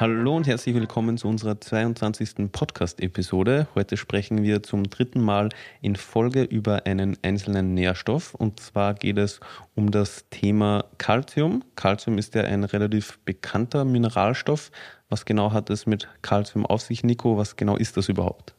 Hallo und herzlich willkommen zu unserer 22. Podcast-Episode. Heute sprechen wir zum dritten Mal in Folge über einen einzelnen Nährstoff. Und zwar geht es um das Thema Calcium. Calcium ist ja ein relativ bekannter Mineralstoff. Was genau hat es mit Calcium auf sich, Nico? Was genau ist das überhaupt?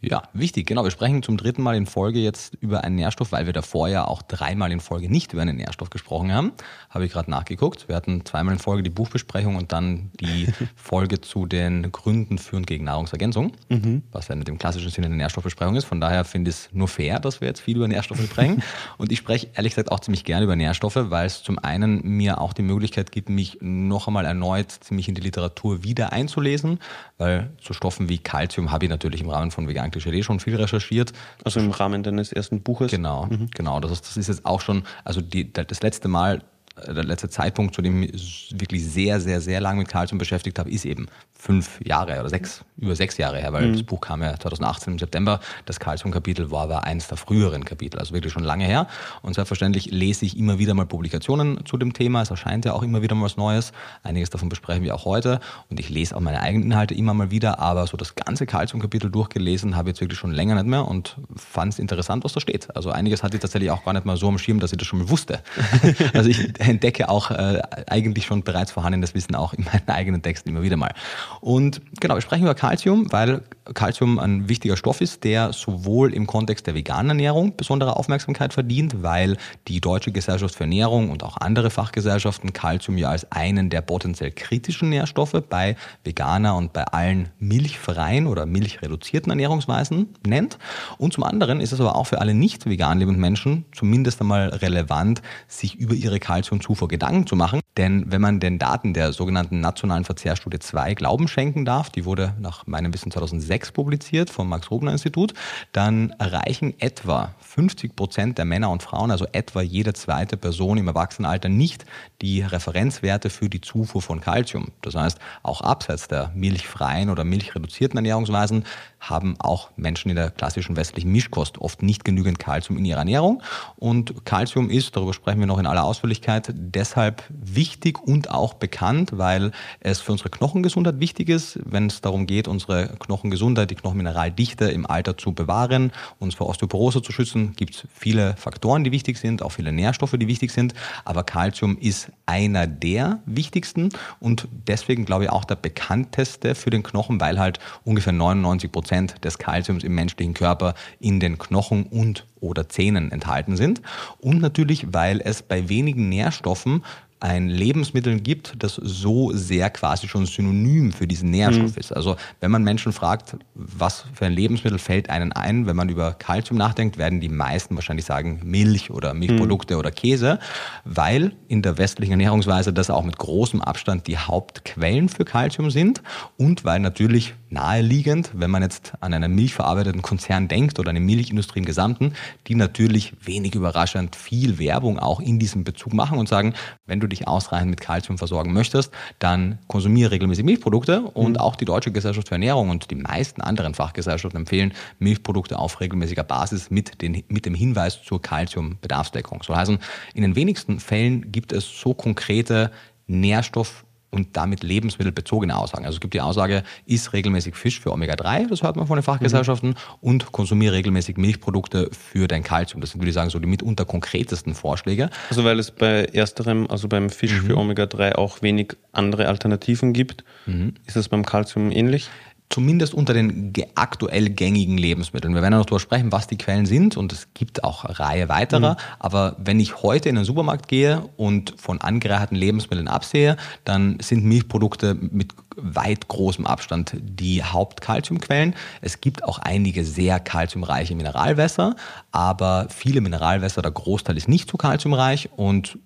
Ja, wichtig, genau. Wir sprechen zum dritten Mal in Folge jetzt über einen Nährstoff, weil wir davor ja auch dreimal in Folge nicht über einen Nährstoff gesprochen haben. Habe ich gerade nachgeguckt. Wir hatten zweimal in Folge die Buchbesprechung und dann die Folge zu den Gründen für und gegen Nahrungsergänzung, mhm. was ja in dem klassischen Sinne eine Nährstoffbesprechung ist. Von daher finde ich es nur fair, dass wir jetzt viel über Nährstoffe sprechen. und ich spreche ehrlich gesagt auch ziemlich gerne über Nährstoffe, weil es zum einen mir auch die Möglichkeit gibt, mich noch einmal erneut ziemlich in die Literatur wieder einzulesen, weil zu Stoffen wie Calcium habe ich natürlich im Rahmen von vegan Klischee schon viel recherchiert. Also im Rahmen deines ersten Buches? Genau, mhm. genau. Das ist, das ist jetzt auch schon, also die, das letzte Mal, äh, der letzte Zeitpunkt, zu dem ich wirklich sehr, sehr, sehr lange mit Calcium beschäftigt habe, ist eben fünf Jahre oder sechs, über sechs Jahre her, weil mhm. das Buch kam ja 2018 im September. Das Calcium-Kapitel war aber eins der früheren Kapitel, also wirklich schon lange her. Und selbstverständlich lese ich immer wieder mal Publikationen zu dem Thema. Es erscheint ja auch immer wieder mal was Neues. Einiges davon besprechen wir auch heute. Und ich lese auch meine eigenen Inhalte immer mal wieder. Aber so das ganze Calcium-Kapitel durchgelesen habe ich jetzt wirklich schon länger nicht mehr und fand es interessant, was da steht. Also einiges hatte ich tatsächlich auch gar nicht mal so am Schirm, dass ich das schon mal wusste. also ich entdecke auch äh, eigentlich schon bereits vorhandenes Wissen auch in meinen eigenen Texten immer wieder mal. Und genau, wir sprechen über Calcium, weil Calcium ein wichtiger Stoff ist, der sowohl im Kontext der veganen Ernährung besondere Aufmerksamkeit verdient, weil die Deutsche Gesellschaft für Ernährung und auch andere Fachgesellschaften Calcium ja als einen der potenziell kritischen Nährstoffe bei veganer und bei allen milchfreien oder milchreduzierten Ernährungsweisen nennt. Und zum anderen ist es aber auch für alle nicht vegan lebenden Menschen zumindest einmal relevant, sich über ihre Calciumzufuhr Gedanken zu machen. Denn wenn man den Daten der sogenannten nationalen Verzehrstudie 2 Glauben schenken darf, die wurde nach meinem Wissen 2006 publiziert vom Max-Rubner-Institut, dann erreichen etwa 50 Prozent der Männer und Frauen, also etwa jede zweite Person im Erwachsenenalter, nicht die Referenzwerte für die Zufuhr von Kalzium. Das heißt, auch abseits der milchfreien oder milchreduzierten Ernährungsweisen haben auch Menschen in der klassischen westlichen Mischkost oft nicht genügend Kalzium in ihrer Ernährung. Und Kalzium ist, darüber sprechen wir noch in aller Ausführlichkeit, deshalb wichtig und auch bekannt, weil es für unsere Knochengesundheit wichtig ist, wenn es darum geht, unsere Knochengesundheit, die Knochenmineraldichte im Alter zu bewahren, uns vor Osteoporose zu schützen, gibt es viele Faktoren, die wichtig sind, auch viele Nährstoffe, die wichtig sind. Aber Kalzium ist einer der wichtigsten und deswegen glaube ich auch der bekannteste für den Knochen, weil halt ungefähr 99 Prozent Prozent des Kalziums im menschlichen Körper in den Knochen und oder Zähnen enthalten sind. Und natürlich, weil es bei wenigen Nährstoffen ein Lebensmittel gibt, das so sehr quasi schon synonym für diesen Nährstoff mhm. ist. Also wenn man Menschen fragt, was für ein Lebensmittel fällt einen ein, wenn man über Kalzium nachdenkt, werden die meisten wahrscheinlich sagen Milch oder Milchprodukte mhm. oder Käse, weil in der westlichen Ernährungsweise das auch mit großem Abstand die Hauptquellen für Kalzium sind und weil natürlich naheliegend, wenn man jetzt an einen milchverarbeiteten Konzern denkt oder eine Milchindustrie im Gesamten, die natürlich wenig überraschend viel Werbung auch in diesem Bezug machen und sagen, wenn du dich ausreichend mit Kalzium versorgen möchtest, dann konsumiere regelmäßig Milchprodukte und mhm. auch die Deutsche Gesellschaft für Ernährung und die meisten anderen Fachgesellschaften empfehlen Milchprodukte auf regelmäßiger Basis mit, den, mit dem Hinweis zur Kalziumbedarfsdeckung. Soll heißen, in den wenigsten Fällen gibt es so konkrete Nährstoff- und damit lebensmittelbezogene Aussagen. Also es gibt die Aussage, iss regelmäßig Fisch für Omega-3, das hört man von den Fachgesellschaften, mhm. und konsumiere regelmäßig Milchprodukte für dein Kalzium. Das sind, würde ich sagen, so die mitunter konkretesten Vorschläge. Also weil es bei ersterem, also beim Fisch mhm. für Omega-3 auch wenig andere Alternativen gibt, mhm. ist es beim Kalzium ähnlich? Zumindest unter den aktuell gängigen Lebensmitteln. Wir werden ja noch darüber sprechen, was die Quellen sind und es gibt auch eine Reihe weiterer. Mhm. Aber wenn ich heute in den Supermarkt gehe und von angereicherten Lebensmitteln absehe, dann sind Milchprodukte mit weit großem Abstand die Hauptkalziumquellen. Es gibt auch einige sehr kalziumreiche Mineralwässer, aber viele Mineralwässer, der Großteil ist nicht so kalziumreich und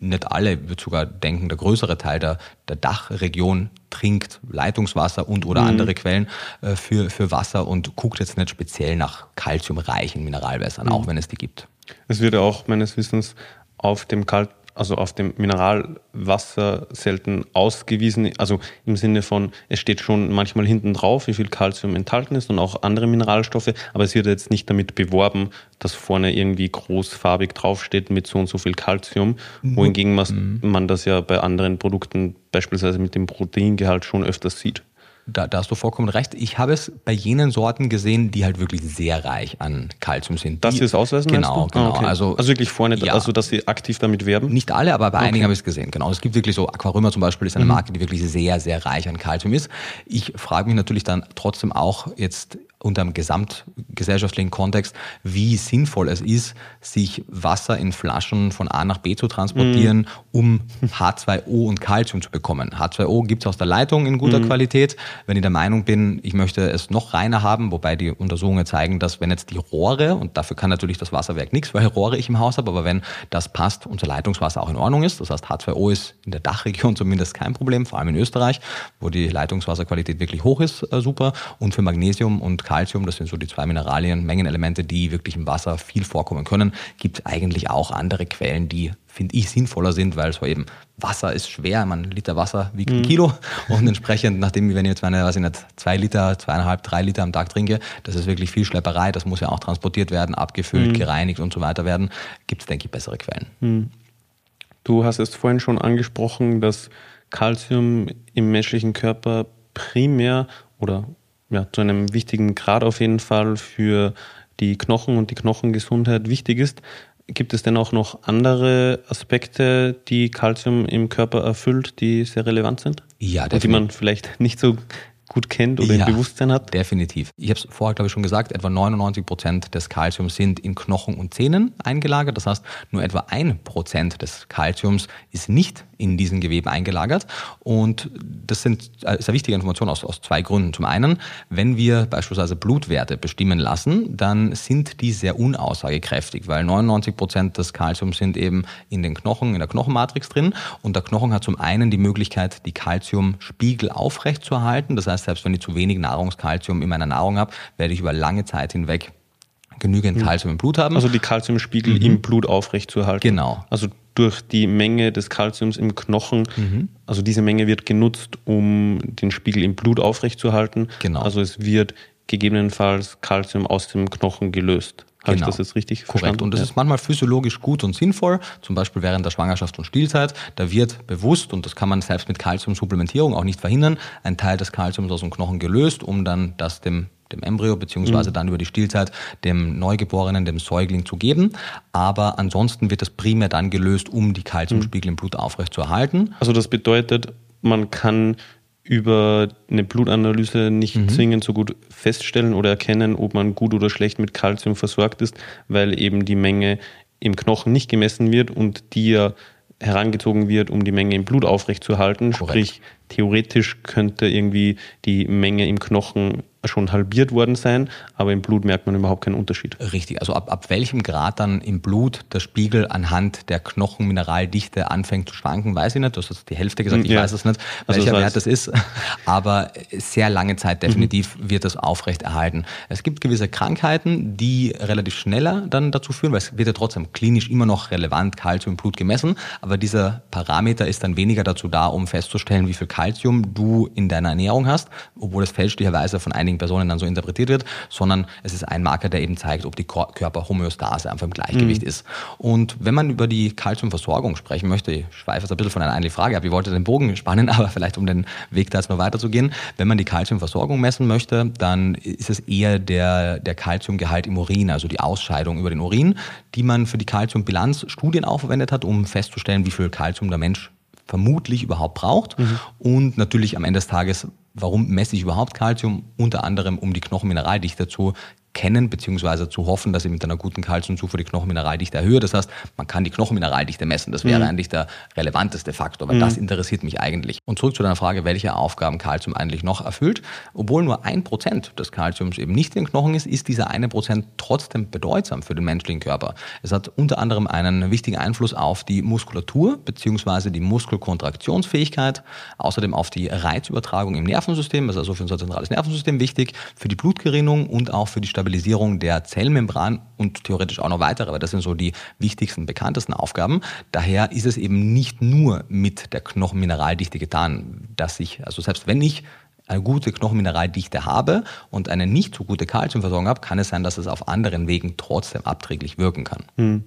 nicht alle, ich würde sogar denken, der größere Teil der, der Dachregion trinkt Leitungswasser und oder mhm. andere Quellen äh, für, für Wasser und guckt jetzt nicht speziell nach kalziumreichen Mineralwässern, mhm. auch wenn es die gibt. Es wird auch meines Wissens auf dem Kal also auf dem Mineralwasser selten ausgewiesen, also im Sinne von, es steht schon manchmal hinten drauf, wie viel Kalzium enthalten ist und auch andere Mineralstoffe, aber es wird jetzt nicht damit beworben, dass vorne irgendwie großfarbig draufsteht mit so und so viel Kalzium, wohingegen man, man das ja bei anderen Produkten, beispielsweise mit dem Proteingehalt, schon öfters sieht da, da hast du vollkommen recht. Ich habe es bei jenen Sorten gesehen, die halt wirklich sehr reich an Kalzium sind. Dass sie es ausweisen? Genau, genau. Ah, okay. also, also wirklich vorne, ja, also dass sie aktiv damit werben? Nicht alle, aber bei okay. einigen habe ich es gesehen. Genau. Es gibt wirklich so, Aquarima zum Beispiel ist eine mhm. Marke, die wirklich sehr, sehr reich an Kalzium ist. Ich frage mich natürlich dann trotzdem auch jetzt unter einem gesamtgesellschaftlichen Kontext, wie sinnvoll es ist, sich Wasser in Flaschen von A nach B zu transportieren, mm. um H2O und Calcium zu bekommen. H2O gibt es aus der Leitung in guter mm. Qualität. Wenn ich der Meinung bin, ich möchte es noch reiner haben, wobei die Untersuchungen zeigen, dass wenn jetzt die Rohre, und dafür kann natürlich das Wasserwerk nichts, weil Rohre ich im Haus habe, aber wenn das passt, unser Leitungswasser auch in Ordnung ist, das heißt H2O ist in der Dachregion zumindest kein Problem, vor allem in Österreich, wo die Leitungswasserqualität wirklich hoch ist, äh, super. Und für Magnesium und Calcium, das sind so die zwei Mineralien, Mengenelemente, die wirklich im Wasser viel vorkommen können, gibt es eigentlich auch andere Quellen, die finde ich sinnvoller sind, weil so eben Wasser ist schwer, man Liter Wasser wiegt ein mhm. Kilo und entsprechend, nachdem wenn ich jetzt meine, weiß ich nicht, zwei Liter, zweieinhalb, drei Liter am Tag trinke, das ist wirklich viel Schlepperei, das muss ja auch transportiert werden, abgefüllt, mhm. gereinigt und so weiter werden, gibt es, denke ich, bessere Quellen. Mhm. Du hast es vorhin schon angesprochen, dass Kalzium im menschlichen Körper primär oder ja, zu einem wichtigen Grad auf jeden Fall für die Knochen und die Knochengesundheit wichtig ist. Gibt es denn auch noch andere Aspekte, die Kalzium im Körper erfüllt, die sehr relevant sind? Ja, definitiv. Und die man vielleicht nicht so gut kennt oder ja, im Bewusstsein hat? Definitiv. Ich habe es vorher, glaube ich, schon gesagt, etwa 99 Prozent des Kalziums sind in Knochen und Zähnen eingelagert. Das heißt, nur etwa ein Prozent des Kalziums ist nicht in diesen Geweben eingelagert. Und das sind äh, ist eine wichtige Information aus, aus zwei Gründen. Zum einen, wenn wir beispielsweise Blutwerte bestimmen lassen, dann sind die sehr unaussagekräftig, weil 99 Prozent des Kalziums sind eben in den Knochen, in der Knochenmatrix drin. Und der Knochen hat zum einen die Möglichkeit, die Kalziumspiegel aufrechtzuerhalten. Das heißt, selbst wenn ich zu wenig Nahrungskalzium in meiner Nahrung habe, werde ich über lange Zeit hinweg genügend mhm. Kalzium im Blut haben. Also die Kalziumspiegel mhm. im Blut aufrechtzuerhalten. Genau. Also durch die Menge des Kalziums im Knochen, mhm. also diese Menge wird genutzt, um den Spiegel im Blut aufrechtzuerhalten. Genau. Also es wird gegebenenfalls Kalzium aus dem Knochen gelöst. Habe genau. ich das jetzt richtig Korrekt. verstanden? Und das ja. ist manchmal physiologisch gut und sinnvoll, zum Beispiel während der Schwangerschaft und Stillzeit. Da wird bewusst, und das kann man selbst mit Kalziumsupplementierung auch nicht verhindern, ein Teil des Kalziums aus dem Knochen gelöst, um dann das dem dem Embryo beziehungsweise mhm. dann über die Stillzeit dem Neugeborenen, dem Säugling zu geben. Aber ansonsten wird das primär dann gelöst, um die Kalziumspiegel mhm. im Blut aufrechtzuerhalten. Also das bedeutet, man kann über eine Blutanalyse nicht mhm. zwingend so gut feststellen oder erkennen, ob man gut oder schlecht mit Kalzium versorgt ist, weil eben die Menge im Knochen nicht gemessen wird und die ja herangezogen wird, um die Menge im Blut aufrechtzuerhalten. Sprich, theoretisch könnte irgendwie die Menge im Knochen schon halbiert worden sein, aber im Blut merkt man überhaupt keinen Unterschied. Richtig, also ab, ab welchem Grad dann im Blut der Spiegel anhand der Knochenmineraldichte anfängt zu schwanken, weiß ich nicht. Du hast die Hälfte gesagt, ich ja. weiß es nicht, also welcher das heißt, Wert das ist. Aber sehr lange Zeit definitiv mhm. wird das aufrecht erhalten. Es gibt gewisse Krankheiten, die relativ schneller dann dazu führen, weil es wird ja trotzdem klinisch immer noch relevant Kalzium im Blut gemessen, aber dieser Parameter ist dann weniger dazu da, um festzustellen, wie viel Kalzium du in deiner Ernährung hast, obwohl es fälschlicherweise von einigen einigen Personen dann so interpretiert wird, sondern es ist ein Marker, der eben zeigt, ob die Körperhomöostase einfach im Gleichgewicht mhm. ist. Und wenn man über die Kalziumversorgung sprechen möchte, ich schweife jetzt ein bisschen von einer eigentlichen Frage ab, ich wollte den Bogen spannen, aber vielleicht um den Weg da jetzt noch weiterzugehen. Wenn man die Kalziumversorgung messen möchte, dann ist es eher der, der Kalziumgehalt im Urin, also die Ausscheidung über den Urin, die man für die Kalziumbilanz Studien auch verwendet hat, um festzustellen, wie viel Kalzium der Mensch vermutlich überhaupt braucht. Mhm. Und natürlich am Ende des Tages, warum messe ich überhaupt Kalzium? Unter anderem, um die Knochenmineraldichte zu kennen, beziehungsweise zu hoffen, dass ich mit einer guten Kalziumzufuhr die Knochenmineraldichte erhöhe. Das heißt, man kann die Knochenmineraldichte messen. Das wäre mhm. eigentlich der relevanteste Faktor, weil mhm. das interessiert mich eigentlich. Und zurück zu deiner Frage, welche Aufgaben Kalzium eigentlich noch erfüllt. Obwohl nur ein Prozent des Kalziums eben nicht in den Knochen ist, ist dieser eine Prozent trotzdem bedeutsam für den menschlichen Körper. Es hat unter anderem einen wichtigen Einfluss auf die Muskulatur, beziehungsweise die Muskelkontraktionsfähigkeit, außerdem auf die Reizübertragung im Nervensystem, das ist also für unser zentrales Nervensystem wichtig, für die Blutgerinnung und auch für die Stabilisierung der Zellmembran und theoretisch auch noch weitere, aber das sind so die wichtigsten, bekanntesten Aufgaben. Daher ist es eben nicht nur mit der Knochenmineraldichte getan, dass ich, also selbst wenn ich eine gute Knochenmineraldichte habe und eine nicht so gute Kalziumversorgung habe, kann es sein, dass es auf anderen Wegen trotzdem abträglich wirken kann. Hm.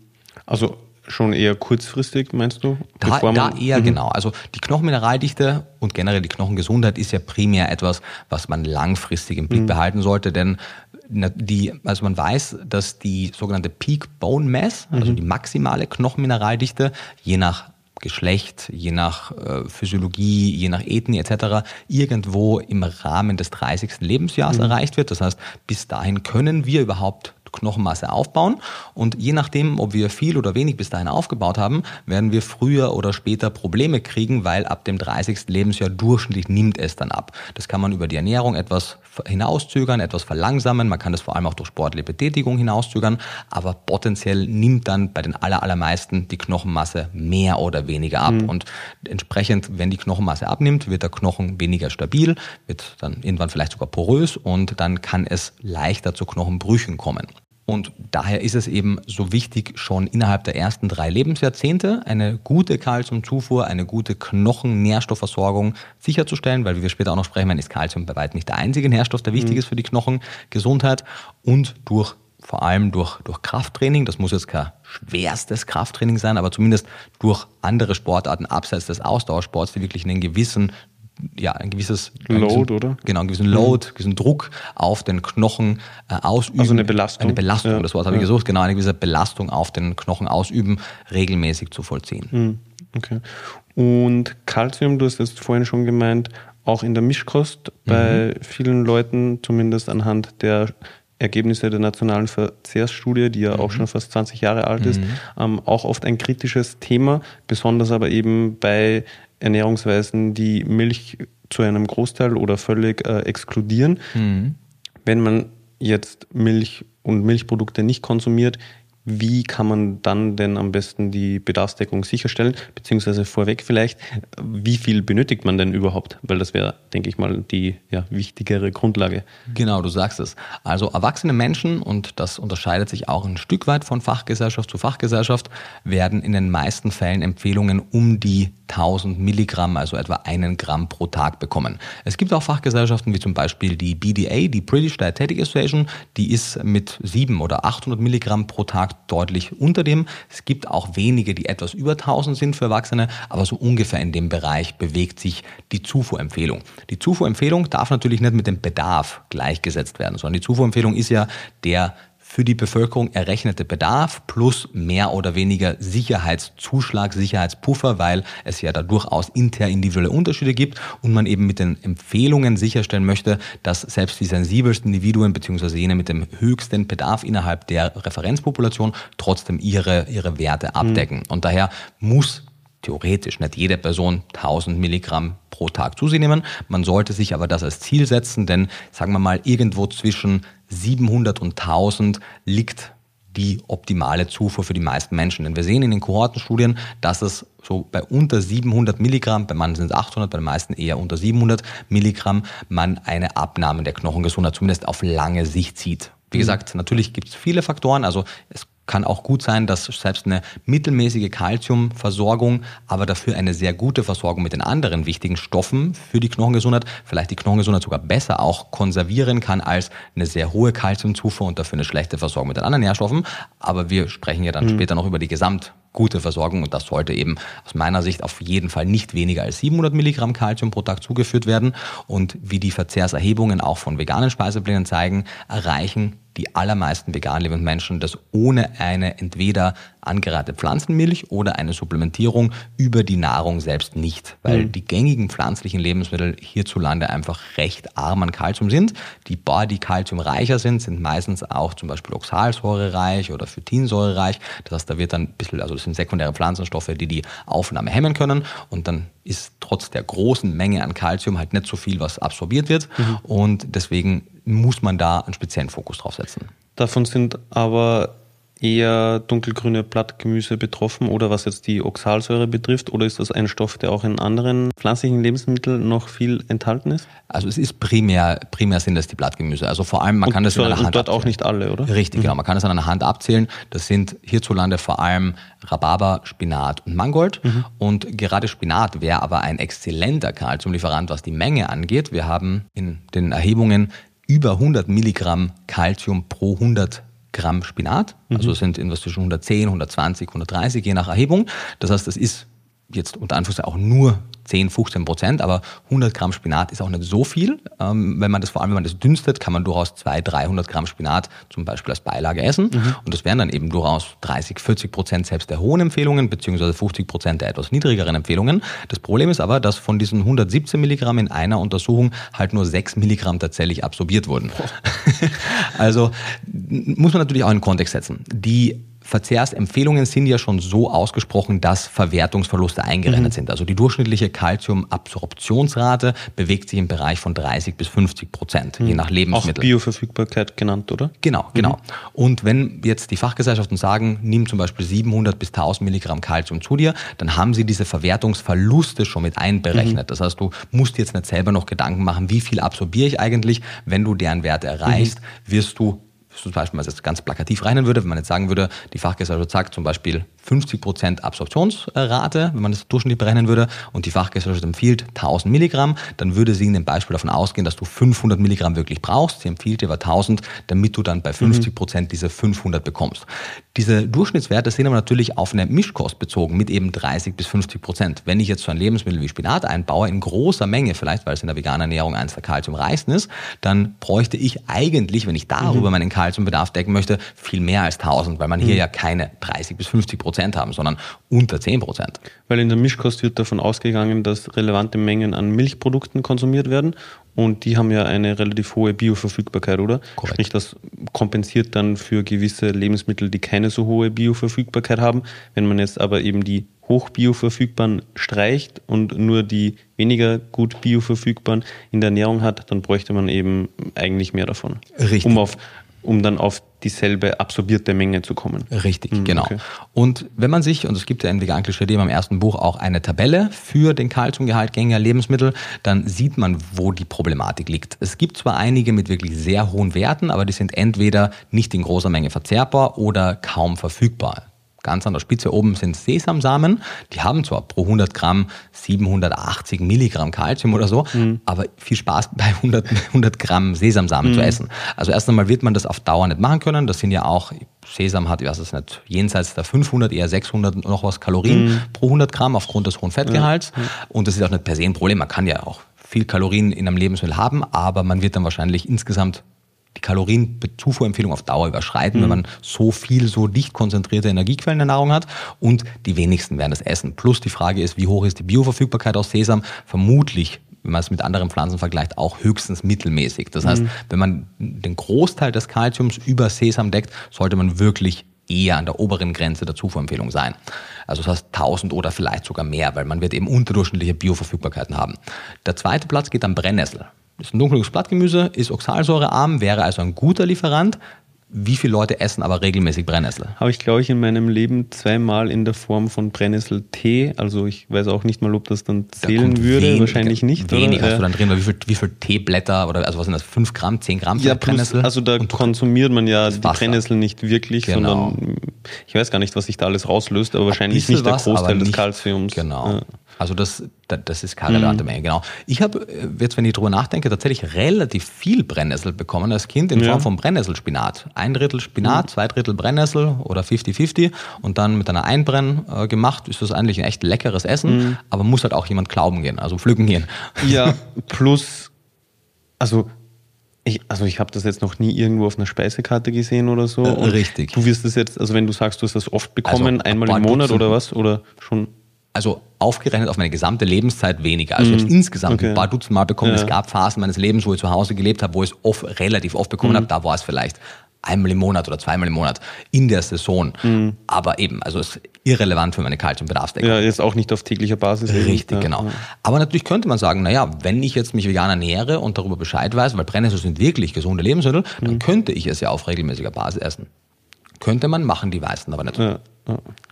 Also schon eher kurzfristig, meinst du? Da, da eher mhm. genau. Also die Knochenmineraldichte und generell die Knochengesundheit ist ja primär etwas, was man langfristig im Blick mhm. behalten sollte, denn die, also man weiß, dass die sogenannte Peak Bone Mass, also mhm. die maximale Knochenmineraldichte, je nach Geschlecht, je nach äh, Physiologie, je nach Ethnie etc. irgendwo im Rahmen des 30. Lebensjahres mhm. erreicht wird. Das heißt, bis dahin können wir überhaupt Knochenmasse aufbauen. Und je nachdem, ob wir viel oder wenig bis dahin aufgebaut haben, werden wir früher oder später Probleme kriegen, weil ab dem 30. Lebensjahr durchschnittlich nimmt es dann ab. Das kann man über die Ernährung etwas hinauszögern, etwas verlangsamen. Man kann das vor allem auch durch sportliche Betätigung hinauszögern. Aber potenziell nimmt dann bei den allermeisten die Knochenmasse mehr oder weniger ab. Mhm. Und entsprechend, wenn die Knochenmasse abnimmt, wird der Knochen weniger stabil, wird dann irgendwann vielleicht sogar porös und dann kann es leichter zu Knochenbrüchen kommen. Und daher ist es eben so wichtig, schon innerhalb der ersten drei Lebensjahrzehnte eine gute Kalziumzufuhr, eine gute Knochennährstoffversorgung sicherzustellen, weil wie wir später auch noch sprechen werden, ist Kalzium bei weitem nicht der einzige Nährstoff, der wichtig mhm. ist für die Knochengesundheit und durch vor allem durch, durch Krafttraining, das muss jetzt kein schwerstes Krafttraining sein, aber zumindest durch andere Sportarten abseits des Ausdauersports, die wirklich einen gewissen ja, ein gewisses Load, gewissen, oder? Genau, einen gewissen Load, einen gewissen Druck auf den Knochen äh, ausüben. Also eine Belastung. Eine Belastung, ja. das Wort habe ja. ich gesucht, genau, eine gewisse Belastung auf den Knochen ausüben, regelmäßig zu vollziehen. Hm, okay. Und Calcium, du hast jetzt vorhin schon gemeint, auch in der Mischkost bei mhm. vielen Leuten, zumindest anhand der Ergebnisse der nationalen Verzehrsstudie, die ja mhm. auch schon fast 20 Jahre alt ist, mhm. ähm, auch oft ein kritisches Thema, besonders aber eben bei Ernährungsweisen, die Milch zu einem Großteil oder völlig äh, exkludieren. Mhm. Wenn man jetzt Milch und Milchprodukte nicht konsumiert, wie kann man dann denn am besten die Bedarfsdeckung sicherstellen? Beziehungsweise vorweg vielleicht, wie viel benötigt man denn überhaupt? Weil das wäre, denke ich mal, die ja, wichtigere Grundlage. Genau, du sagst es. Also erwachsene Menschen, und das unterscheidet sich auch ein Stück weit von Fachgesellschaft zu Fachgesellschaft, werden in den meisten Fällen Empfehlungen um die 1000 Milligramm, also etwa einen Gramm pro Tag bekommen. Es gibt auch Fachgesellschaften wie zum Beispiel die BDA, die British Dietetic Association, die ist mit 700 oder 800 Milligramm pro Tag deutlich unter dem. Es gibt auch wenige, die etwas über 1000 sind für Erwachsene, aber so ungefähr in dem Bereich bewegt sich die Zufuhrempfehlung. Die Zufuhrempfehlung darf natürlich nicht mit dem Bedarf gleichgesetzt werden, sondern die Zufuhrempfehlung ist ja der für die Bevölkerung errechnete Bedarf plus mehr oder weniger Sicherheitszuschlag, Sicherheitspuffer, weil es ja da durchaus interindividuelle Unterschiede gibt und man eben mit den Empfehlungen sicherstellen möchte, dass selbst die sensibelsten Individuen bzw. jene mit dem höchsten Bedarf innerhalb der Referenzpopulation trotzdem ihre, ihre Werte abdecken. Mhm. Und daher muss theoretisch nicht jede Person 1000 Milligramm pro Tag zu sich nehmen. Man sollte sich aber das als Ziel setzen, denn sagen wir mal, irgendwo zwischen 700 und 1000 liegt die optimale Zufuhr für die meisten Menschen. Denn wir sehen in den Kohortenstudien, dass es so bei unter 700 Milligramm, bei manchen sind es 800, bei den meisten eher unter 700 Milligramm, man eine Abnahme der Knochengesundheit zumindest auf lange Sicht sieht. Wie mhm. gesagt, natürlich gibt es viele Faktoren. Also es kann auch gut sein, dass selbst eine mittelmäßige Kalziumversorgung, aber dafür eine sehr gute Versorgung mit den anderen wichtigen Stoffen für die Knochengesundheit, vielleicht die Knochengesundheit sogar besser auch konservieren kann als eine sehr hohe Kalziumzufuhr und dafür eine schlechte Versorgung mit den anderen Nährstoffen. Aber wir sprechen ja dann mhm. später noch über die Gesamt gute Versorgung und das sollte eben aus meiner Sicht auf jeden Fall nicht weniger als 700 Milligramm Kalzium pro Tag zugeführt werden und wie die Verzehrserhebungen auch von veganen Speiseplänen zeigen, erreichen die allermeisten vegan lebenden Menschen das ohne eine entweder angereihte Pflanzenmilch oder eine Supplementierung über die Nahrung selbst nicht, weil mhm. die gängigen pflanzlichen Lebensmittel hierzulande einfach recht arm an Kalzium sind. Die Bar, die kalziumreicher sind, sind meistens auch zum Beispiel Oxalsäure reich oder Phytinsäure reich. Das heißt, da wird dann ein bisschen, also das sind sekundäre Pflanzenstoffe, die die Aufnahme hemmen können und dann ist trotz der großen Menge an Kalzium halt nicht so viel, was absorbiert wird mhm. und deswegen muss man da einen speziellen Fokus drauf setzen. Davon sind aber eher dunkelgrüne Blattgemüse betroffen oder was jetzt die Oxalsäure betrifft? Oder ist das ein Stoff, der auch in anderen pflanzlichen Lebensmitteln noch viel enthalten ist? Also es ist primär, primär sind das die Blattgemüse. Also vor allem, man und kann das dort, in einer Hand dort auch abzählen. nicht alle, oder? Richtig, genau. Man kann das an einer Hand abzählen. Das sind hierzulande vor allem Rhabarber, Spinat und Mangold. Und gerade Spinat wäre aber ein exzellenter Kalziumlieferant, was die Menge angeht. Wir haben in den Erhebungen über 100 Milligramm Kalzium pro 100 Gramm Spinat. Also es sind irgendwas zwischen 110, 120, 130, je nach Erhebung. Das heißt, das ist jetzt unter Anführungszeichen auch nur 10, 15 Prozent, aber 100 Gramm Spinat ist auch nicht so viel. Ähm, wenn man das, vor allem wenn man das dünstet, kann man durchaus 200, 300 Gramm Spinat zum Beispiel als Beilage essen. Und das wären dann eben durchaus 30, 40 Prozent selbst der hohen Empfehlungen, beziehungsweise 50 Prozent der etwas niedrigeren Empfehlungen. Das Problem ist aber, dass von diesen 117 Milligramm in einer Untersuchung halt nur 6 Milligramm tatsächlich absorbiert wurden. also muss man natürlich auch in den Kontext setzen. Die Verzehrsempfehlungen sind ja schon so ausgesprochen, dass Verwertungsverluste eingerechnet sind. Also die durchschnittliche Calciumabsorptionsrate bewegt sich im Bereich von 30 bis 50 Prozent, je nach Auch Lebensmittel. Bioverfügbarkeit genannt, oder? Genau, genau. Und wenn jetzt die Fachgesellschaften sagen, nimm zum Beispiel 700 bis 1000 Milligramm Kalzium zu dir, dann haben sie diese Verwertungsverluste schon mit einberechnet. Das heißt, du musst jetzt nicht selber noch Gedanken machen, wie viel absorbiere ich eigentlich. Wenn du deren Werte erreichst, wirst du zum Beispiel, wenn man es jetzt ganz plakativ rechnen würde, wenn man jetzt sagen würde, die Fachgesellschaft sagt zum Beispiel 50% Absorptionsrate, wenn man das durchschnittlich berechnen würde, und die Fachgesellschaft empfiehlt 1000 Milligramm, dann würde sie in dem Beispiel davon ausgehen, dass du 500 Milligramm wirklich brauchst. Sie empfiehlt dir aber 1000, damit du dann bei 50% diese 500 bekommst. Diese Durchschnittswerte sind aber natürlich auf eine Mischkost bezogen mit eben 30 bis 50 Prozent. Wenn ich jetzt so ein Lebensmittel wie Spinat einbaue, in großer Menge, vielleicht weil es in der veganen Ernährung eins der kalziumreichsten ist, dann bräuchte ich eigentlich, wenn ich darüber meinen Kalziumbedarf decken möchte, viel mehr als 1000, weil man hier ja keine 30 bis 50 Prozent haben, sondern unter 10 Prozent. Weil in der Mischkost wird davon ausgegangen, dass relevante Mengen an Milchprodukten konsumiert werden und die haben ja eine relativ hohe Bioverfügbarkeit, oder? Korrekt. Sprich, das kompensiert dann für gewisse Lebensmittel, die keine so hohe Bioverfügbarkeit haben. Wenn man jetzt aber eben die hochbioverfügbaren streicht und nur die weniger gut bioverfügbaren in der Ernährung hat, dann bräuchte man eben eigentlich mehr davon. Richtig. Um, auf, um dann auf dieselbe absorbierte Menge zu kommen. Richtig, Mhm, genau. okay. Und wenn man sich, und es gibt ja in Vegan Klischee im ersten Buch auch eine Tabelle für den Kalziumgehalt gängiger Lebensmittel, dann sieht man, wo die Problematik liegt. Es gibt zwar einige mit wirklich sehr hohen Werten, aber die sind entweder nicht in großer Menge verzehrbar oder kaum verfügbar. Ganz an der Spitze oben sind Sesamsamen. Die haben zwar pro 100 Gramm 780 Milligramm Kalzium oder so, aber viel Spaß bei 100, 100 Gramm Sesamsamen zu essen. Also erst einmal wird man das auf Dauer nicht machen können. Das sind ja auch, Sesam hat, ich weiß es nicht, jenseits der 500, eher 600 noch was Kalorien pro 100 Gramm aufgrund des hohen Fettgehalts. Und das ist auch nicht per se ein Problem. Man kann ja auch viel Kalorien in einem Lebensmittel haben, aber man wird dann wahrscheinlich insgesamt die Kalorienzufuhrempfehlung auf Dauer überschreiten, wenn man so viel, so dicht konzentrierte Energiequellen in der Nahrung hat. Und die wenigsten werden das essen. Plus die Frage ist, wie hoch ist die Bioverfügbarkeit aus Sesam? Vermutlich wenn man es mit anderen Pflanzen vergleicht, auch höchstens mittelmäßig. Das heißt, wenn man den Großteil des Kalziums über Sesam deckt, sollte man wirklich eher an der oberen Grenze der Zufuhrempfehlung sein. Also das heißt 1000 oder vielleicht sogar mehr, weil man wird eben unterdurchschnittliche Bioverfügbarkeiten haben. Der zweite Platz geht am Brennnessel. Ist ein dunkles Blattgemüse, ist oxalsäurearm, wäre also ein guter Lieferant. Wie viele Leute essen aber regelmäßig Brennnessel? Habe ich, glaube ich, in meinem Leben zweimal in der Form von Brennnesseltee. Also ich weiß auch nicht mal, ob das dann Da zählen kommt würde. wenig- Wahrscheinlich nicht. Wenig oder? hast du dann drin, weil wie viel, wie viel Teeblätter oder also was sind das, 5 Gramm, 10 Gramm für Ja, plus, Brennnessel? also da konsumiert man ja die. Brennnessel nicht wirklich, Genau. sondern ich weiß gar nicht, was sich da alles rauslöst, aber wahrscheinlich nicht der was, Großteil aber des nicht- Kalziums. Genau. Ja. Mhm. Also das, da- das ist keine relevante Menge, genau. Ich habe äh, jetzt, wenn ich drüber nachdenke, tatsächlich relativ viel Brennnessel bekommen als Kind in Ja. Mhm. Form von Brennnesselspinat. Ein Drittel Spinat, zwei Drittel Brennnessel oder 50-50 und dann mit einer Einbrenn äh, gemacht, ist das eigentlich ein echt leckeres Essen, Mhm. aber muss halt auch jemand glauben gehen, also pflücken gehen. Ja, plus, also ich, also ich habe das jetzt noch nie irgendwo auf einer Speisekarte gesehen oder so. Äh, richtig. Du wirst es jetzt, also wenn du sagst, du hast das oft bekommen, Also, einmal ein im Monat Dutzend. oder was? Oder schon? Also aufgerechnet auf meine gesamte Lebenszeit weniger. Also ich habe es insgesamt Okay. ein paar Dutzend Mal bekommen. Ja. Es gab Phasen meines Lebens, wo ich zu Hause gelebt habe, wo ich es oft, relativ oft bekommen habe. Da war es vielleicht einmal im Monat oder zweimal im Monat in der Saison. Aber eben, also es ist irrelevant für meine Kalziumbedarfsdeckung. Ja, jetzt auch nicht auf täglicher Basis. Richtig, ja, genau. Ja. Aber natürlich könnte man sagen, naja, wenn ich jetzt mich vegan ernähre und darüber Bescheid weiß, weil Brennnesseln sind wirklich gesunde Lebensmittel, dann könnte ich es ja auf regelmäßiger Basis essen. Könnte man machen, die meisten aber nicht. Ja.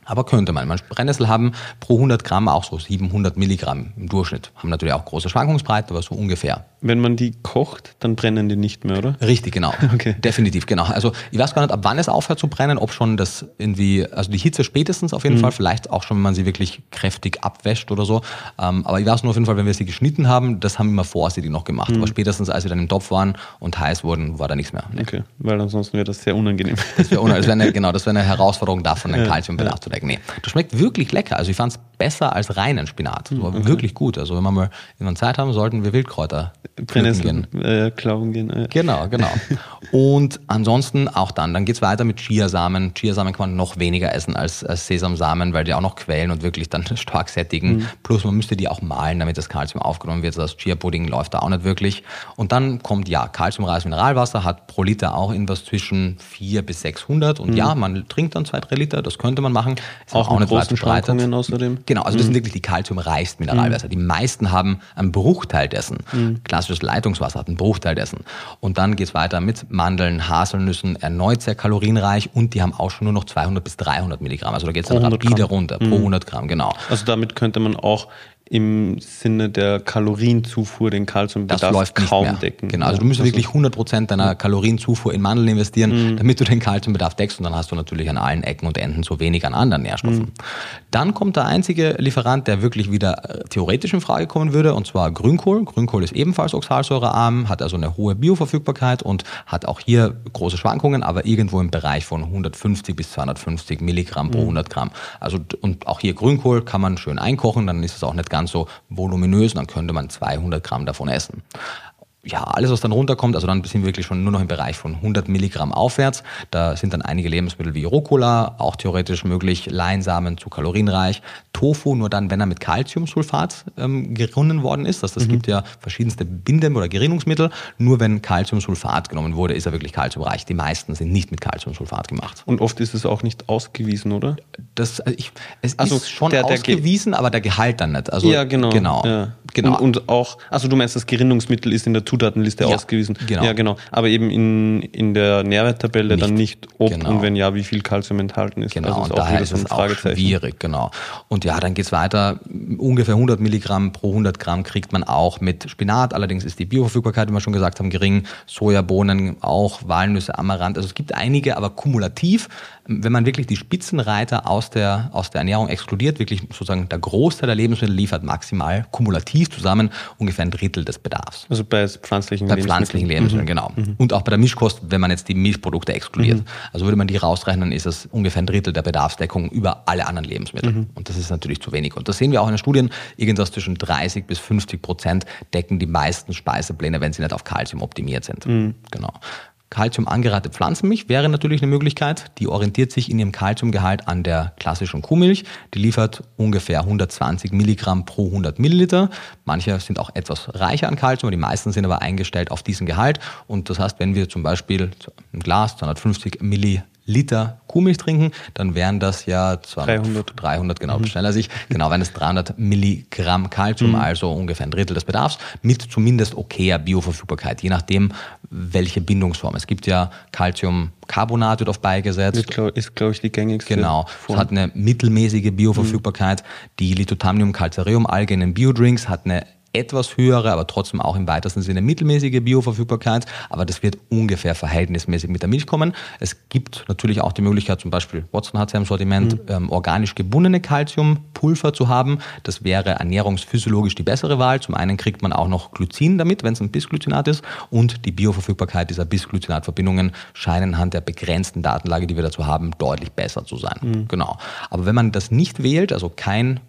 Aber könnte man. Manche Brennnessel haben pro 100 Gramm auch so 700 Milligramm im Durchschnitt. Haben natürlich auch große Schwankungsbreite, aber so ungefähr. Wenn man die kocht, dann brennen die nicht mehr, oder? Richtig, genau. Okay. Definitiv, genau. Also ich weiß gar nicht, ab wann es aufhört zu brennen, ob schon das irgendwie, also die Hitze spätestens auf jeden Fall, vielleicht auch schon, wenn man sie wirklich kräftig abwäscht oder so. Ähm, aber ich weiß nur auf jeden Fall, wenn wir sie geschnitten haben, das haben wir immer vorsichtig noch gemacht. Aber spätestens, als sie dann im Topf waren und heiß wurden, war da nichts mehr. Nee. Okay, weil ansonsten wäre das sehr unangenehm. Das wäre das wär eine, genau, das wäre eine Herausforderung davon, den Kalziumbedarf zu decken. Nee, das schmeckt wirklich lecker. Also ich fand es besser als reinen Spinat. Das war wirklich gut. Also wenn wir mal wir Zeit haben, sollten wir Wildkräuter gehen. Äh, klauen gehen. Äh. Genau, genau. Und ansonsten auch dann, dann geht's weiter mit Chiasamen. Chiasamen kann man noch weniger essen als, als Sesamsamen, weil die auch noch quälen und wirklich dann stark sättigen. Plus man müsste die auch mahlen, damit das Kalzium aufgenommen wird. Das Chia-Pudding läuft da auch nicht wirklich. Und dann kommt ja Kalziumreis Mineralwasser, hat pro Liter auch irgendwas zwischen 4 bis 600. Und ja, man trinkt dann zwei, drei Liter, das könnte man machen. Ist Auch, mit großen. Schwankungen außerdem. Genau, also das sind wirklich die kalziumreichsten Mineralwässer. Die meisten haben einen Bruchteil dessen. Klassisches Leitungswasser hat einen Bruchteil dessen. Und dann geht's weiter mit Mandeln, Haselnüssen, erneut sehr kalorienreich und die haben auch schon nur noch 200 bis 300 Milligramm. Also da geht's dann 100 rapide Gramm. runter, pro 100 Gramm, genau. Also damit könnte man auch im Sinne der Kalorienzufuhr den Kalziumbedarf kaum mehr. decken. Genau, also du musst wirklich 100% deiner Kalorienzufuhr in Mandeln investieren, damit du den Kalziumbedarf deckst und dann hast du natürlich an allen Ecken und Enden so wenig an anderen Nährstoffen. Dann kommt der einzige Lieferant, der wirklich wieder äh, theoretisch in Frage kommen würde und zwar Grünkohl. Grünkohl ist ebenfalls oxalsäurearm, hat also eine hohe Bioverfügbarkeit und hat auch hier große Schwankungen, aber irgendwo im Bereich von 150 bis 250 Milligramm pro 100 Gramm. Also und auch hier Grünkohl kann man schön einkochen, dann ist es auch nicht ganz so voluminös, dann könnte man 200 Gramm davon essen ja, alles, was dann runterkommt, also dann sind wir wirklich schon nur noch im Bereich von 100 Milligramm aufwärts. Da sind dann einige Lebensmittel wie Rucola, auch theoretisch möglich, Leinsamen zu kalorienreich, Tofu nur dann, wenn er mit Calciumsulfat ähm, gerunnen worden ist. Das, das gibt ja verschiedenste Binde- oder Gerinnungsmittel. Nur wenn Calciumsulfat genommen wurde, ist er wirklich calciumreich. Die meisten sind nicht mit Calciumsulfat gemacht. Und oft ist es auch nicht ausgewiesen, oder? Das, also ich, es Also ist schon der- der Ge- ausgewiesen, aber der Gehalt dann nicht. Also, ja, genau. Genau. Ja. genau. Und, und auch, also du meinst, das Gerinnungsmittel ist in der Zutatenliste Ja, ausgewiesen. genau. Ja, genau. Aber eben in, in der Nährwerttabelle dann nicht, ob Genau. und wenn ja, wie viel Kalzium enthalten ist. Genau, Also und daher ist es auch schwierig, genau. Und ja, dann geht's weiter. Ungefähr 100 Milligramm pro 100 Gramm kriegt man auch mit Spinat. Allerdings ist die Bioverfügbarkeit, wie wir schon gesagt haben, gering. Sojabohnen auch, Walnüsse, Amaranth. Also es gibt einige, aber kumulativ, wenn man wirklich die Spitzenreiter aus der, aus der Ernährung exkludiert, wirklich sozusagen der Großteil der Lebensmittel liefert maximal kumulativ zusammen ungefähr ein Drittel des Bedarfs. Also bei pflanzlichen Bei Lebensmitteln. pflanzlichen Lebensmitteln, genau. Und auch bei der Mischkost, wenn man jetzt die Milchprodukte exkludiert. Also würde man die rausrechnen, ist es ungefähr ein Drittel der Bedarfsdeckung über alle anderen Lebensmittel. Und das ist natürlich zu wenig. Und das sehen wir auch in den Studien. Irgendwas zwischen 30 bis 50 Prozent decken die meisten Speisepläne, wenn sie nicht auf Kalzium optimiert sind. Genau. Kalzium angereicherte Pflanzenmilch wäre natürlich eine Möglichkeit. Die orientiert sich in ihrem Kalziumgehalt an der klassischen Kuhmilch. Die liefert ungefähr 120 Milligramm pro 100 Milliliter. Manche sind auch etwas reicher an aber die meisten sind aber eingestellt auf diesen Gehalt. Und das heißt, wenn wir zum Beispiel ein Glas 250 Milliliter Kuhmilch trinken, dann wären das ja 200, 300. 300 genau, schneller sich. Genau, wären es 300 Milligramm Kalzium, also ungefähr ein Drittel des Bedarfs, mit zumindest okayer Bioverfügbarkeit, je nachdem, welche Bindungsform. Es gibt ja Calciumcarbonat wird oft beigesetzt. Ist, glaube ich, glaub ich, die gängigste. Genau. Es Form. hat eine mittelmäßige Bioverfügbarkeit. Die Lithotamnium calcareum Alge in den Biodrinks hat eine etwas höhere, aber trotzdem auch im weitesten Sinne mittelmäßige Bioverfügbarkeit, aber das wird ungefähr verhältnismäßig mit der Milch kommen. Es gibt natürlich auch die Möglichkeit, zum Beispiel Watson hat ja im Sortiment, ähm, organisch gebundene Calciumpulver zu haben. Das wäre ernährungsphysiologisch die bessere Wahl. Zum einen kriegt man auch noch Glycin damit, wenn es ein Bisglycinat ist und die Bioverfügbarkeit dieser Bisglycinat-Verbindungen scheinen anhand der begrenzten Datenlage, die wir dazu haben, deutlich besser zu sein. Genau. Aber wenn man das nicht wählt, also kein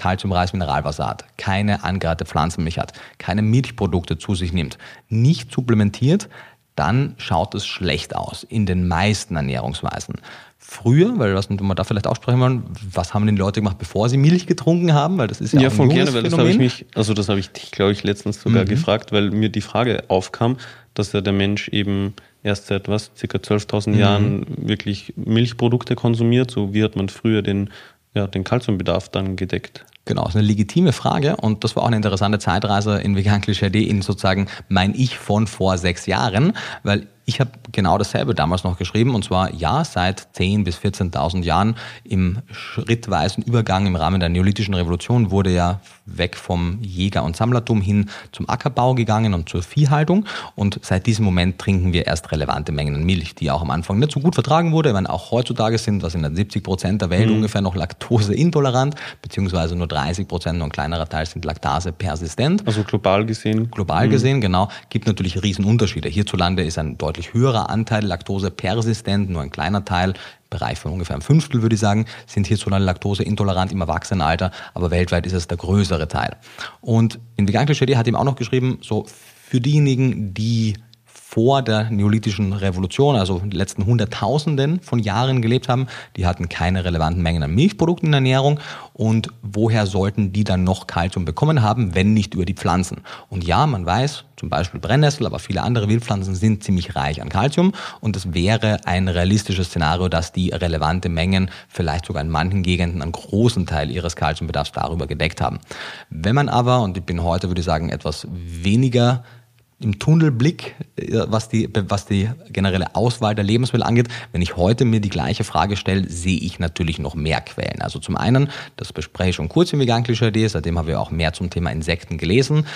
Kalziumreich Mineralwasser hat, keine angereihte Pflanzenmilch hat, keine Milchprodukte zu sich nimmt, nicht supplementiert, dann schaut es schlecht aus in den meisten Ernährungsweisen. Früher, weil was wir da vielleicht auch sprechen wollen, was haben denn die Leute gemacht, bevor sie Milch getrunken haben? Weil das ist ja, Ja, auch ein voll junges gerne, weil das habe ich mich, also das habe ich dich, glaube ich, letztens sogar gefragt, weil mir die Frage aufkam, dass ja der Mensch eben erst seit was, circa 12.000 Jahren wirklich Milchprodukte konsumiert, so wie hat man früher den, ja, den Kalziumbedarf dann gedeckt. Genau, ist eine legitime Frage und das war auch eine interessante Zeitreise in Vegan Klischee in sozusagen mein Ich von vor sechs Jahren, weil Ich habe genau dasselbe damals noch geschrieben und zwar ja, seit 10.000 bis 14.000 Jahren im schrittweisen Übergang im Rahmen der Neolithischen Revolution wurde ja weg vom Jäger- und Sammlertum hin zum Ackerbau gegangen und zur Viehhaltung und seit diesem Moment trinken wir erst relevante Mengen an Milch, die auch am Anfang nicht so gut vertragen wurde, wenn auch heutzutage sind, was in den 70 Prozent der Welt mhm. ungefähr noch laktoseintolerant, beziehungsweise nur 30 Prozent, nur ein kleinerer Teil sind laktasepersistent. Also global gesehen? Global mhm. gesehen, genau. Gibt natürlich Riesenunterschiede. Hierzulande ist ein deutlich höherer Anteil laktosepersistent, nur ein kleiner Teil Bereich von ungefähr einem Fünftel, würde ich sagen, sind hierzulande laktoseintolerant im Erwachsenenalter, aber weltweit ist es der größere Teil. Und in Vegan Klischee hat ihm auch noch geschrieben, so für diejenigen, die vor der neolithischen Revolution, also die letzten Hunderttausenden von Jahren gelebt haben, die hatten keine relevanten Mengen an Milchprodukten in der Ernährung. Und woher sollten die dann noch Kalzium bekommen haben, wenn nicht über die Pflanzen? Und ja, man weiß, zum Beispiel Brennnessel, aber viele andere Wildpflanzen sind ziemlich reich an Kalzium. Und es wäre ein realistisches Szenario, dass die relevante Mengen vielleicht sogar in manchen Gegenden einen großen Teil ihres Kalziumbedarfs darüber gedeckt haben. Wenn man aber, und ich bin heute, würde ich sagen, etwas weniger im Tunnelblick, äh, was die, was die generelle Auswahl der Lebensmittel angeht. Wenn ich heute mir die gleiche Frage stelle, sehe ich natürlich noch mehr Quellen. Also zum einen, das bespreche ich schon kurz im Vegan-Klischee, seitdem haben wir auch mehr zum Thema Insekten gelesen.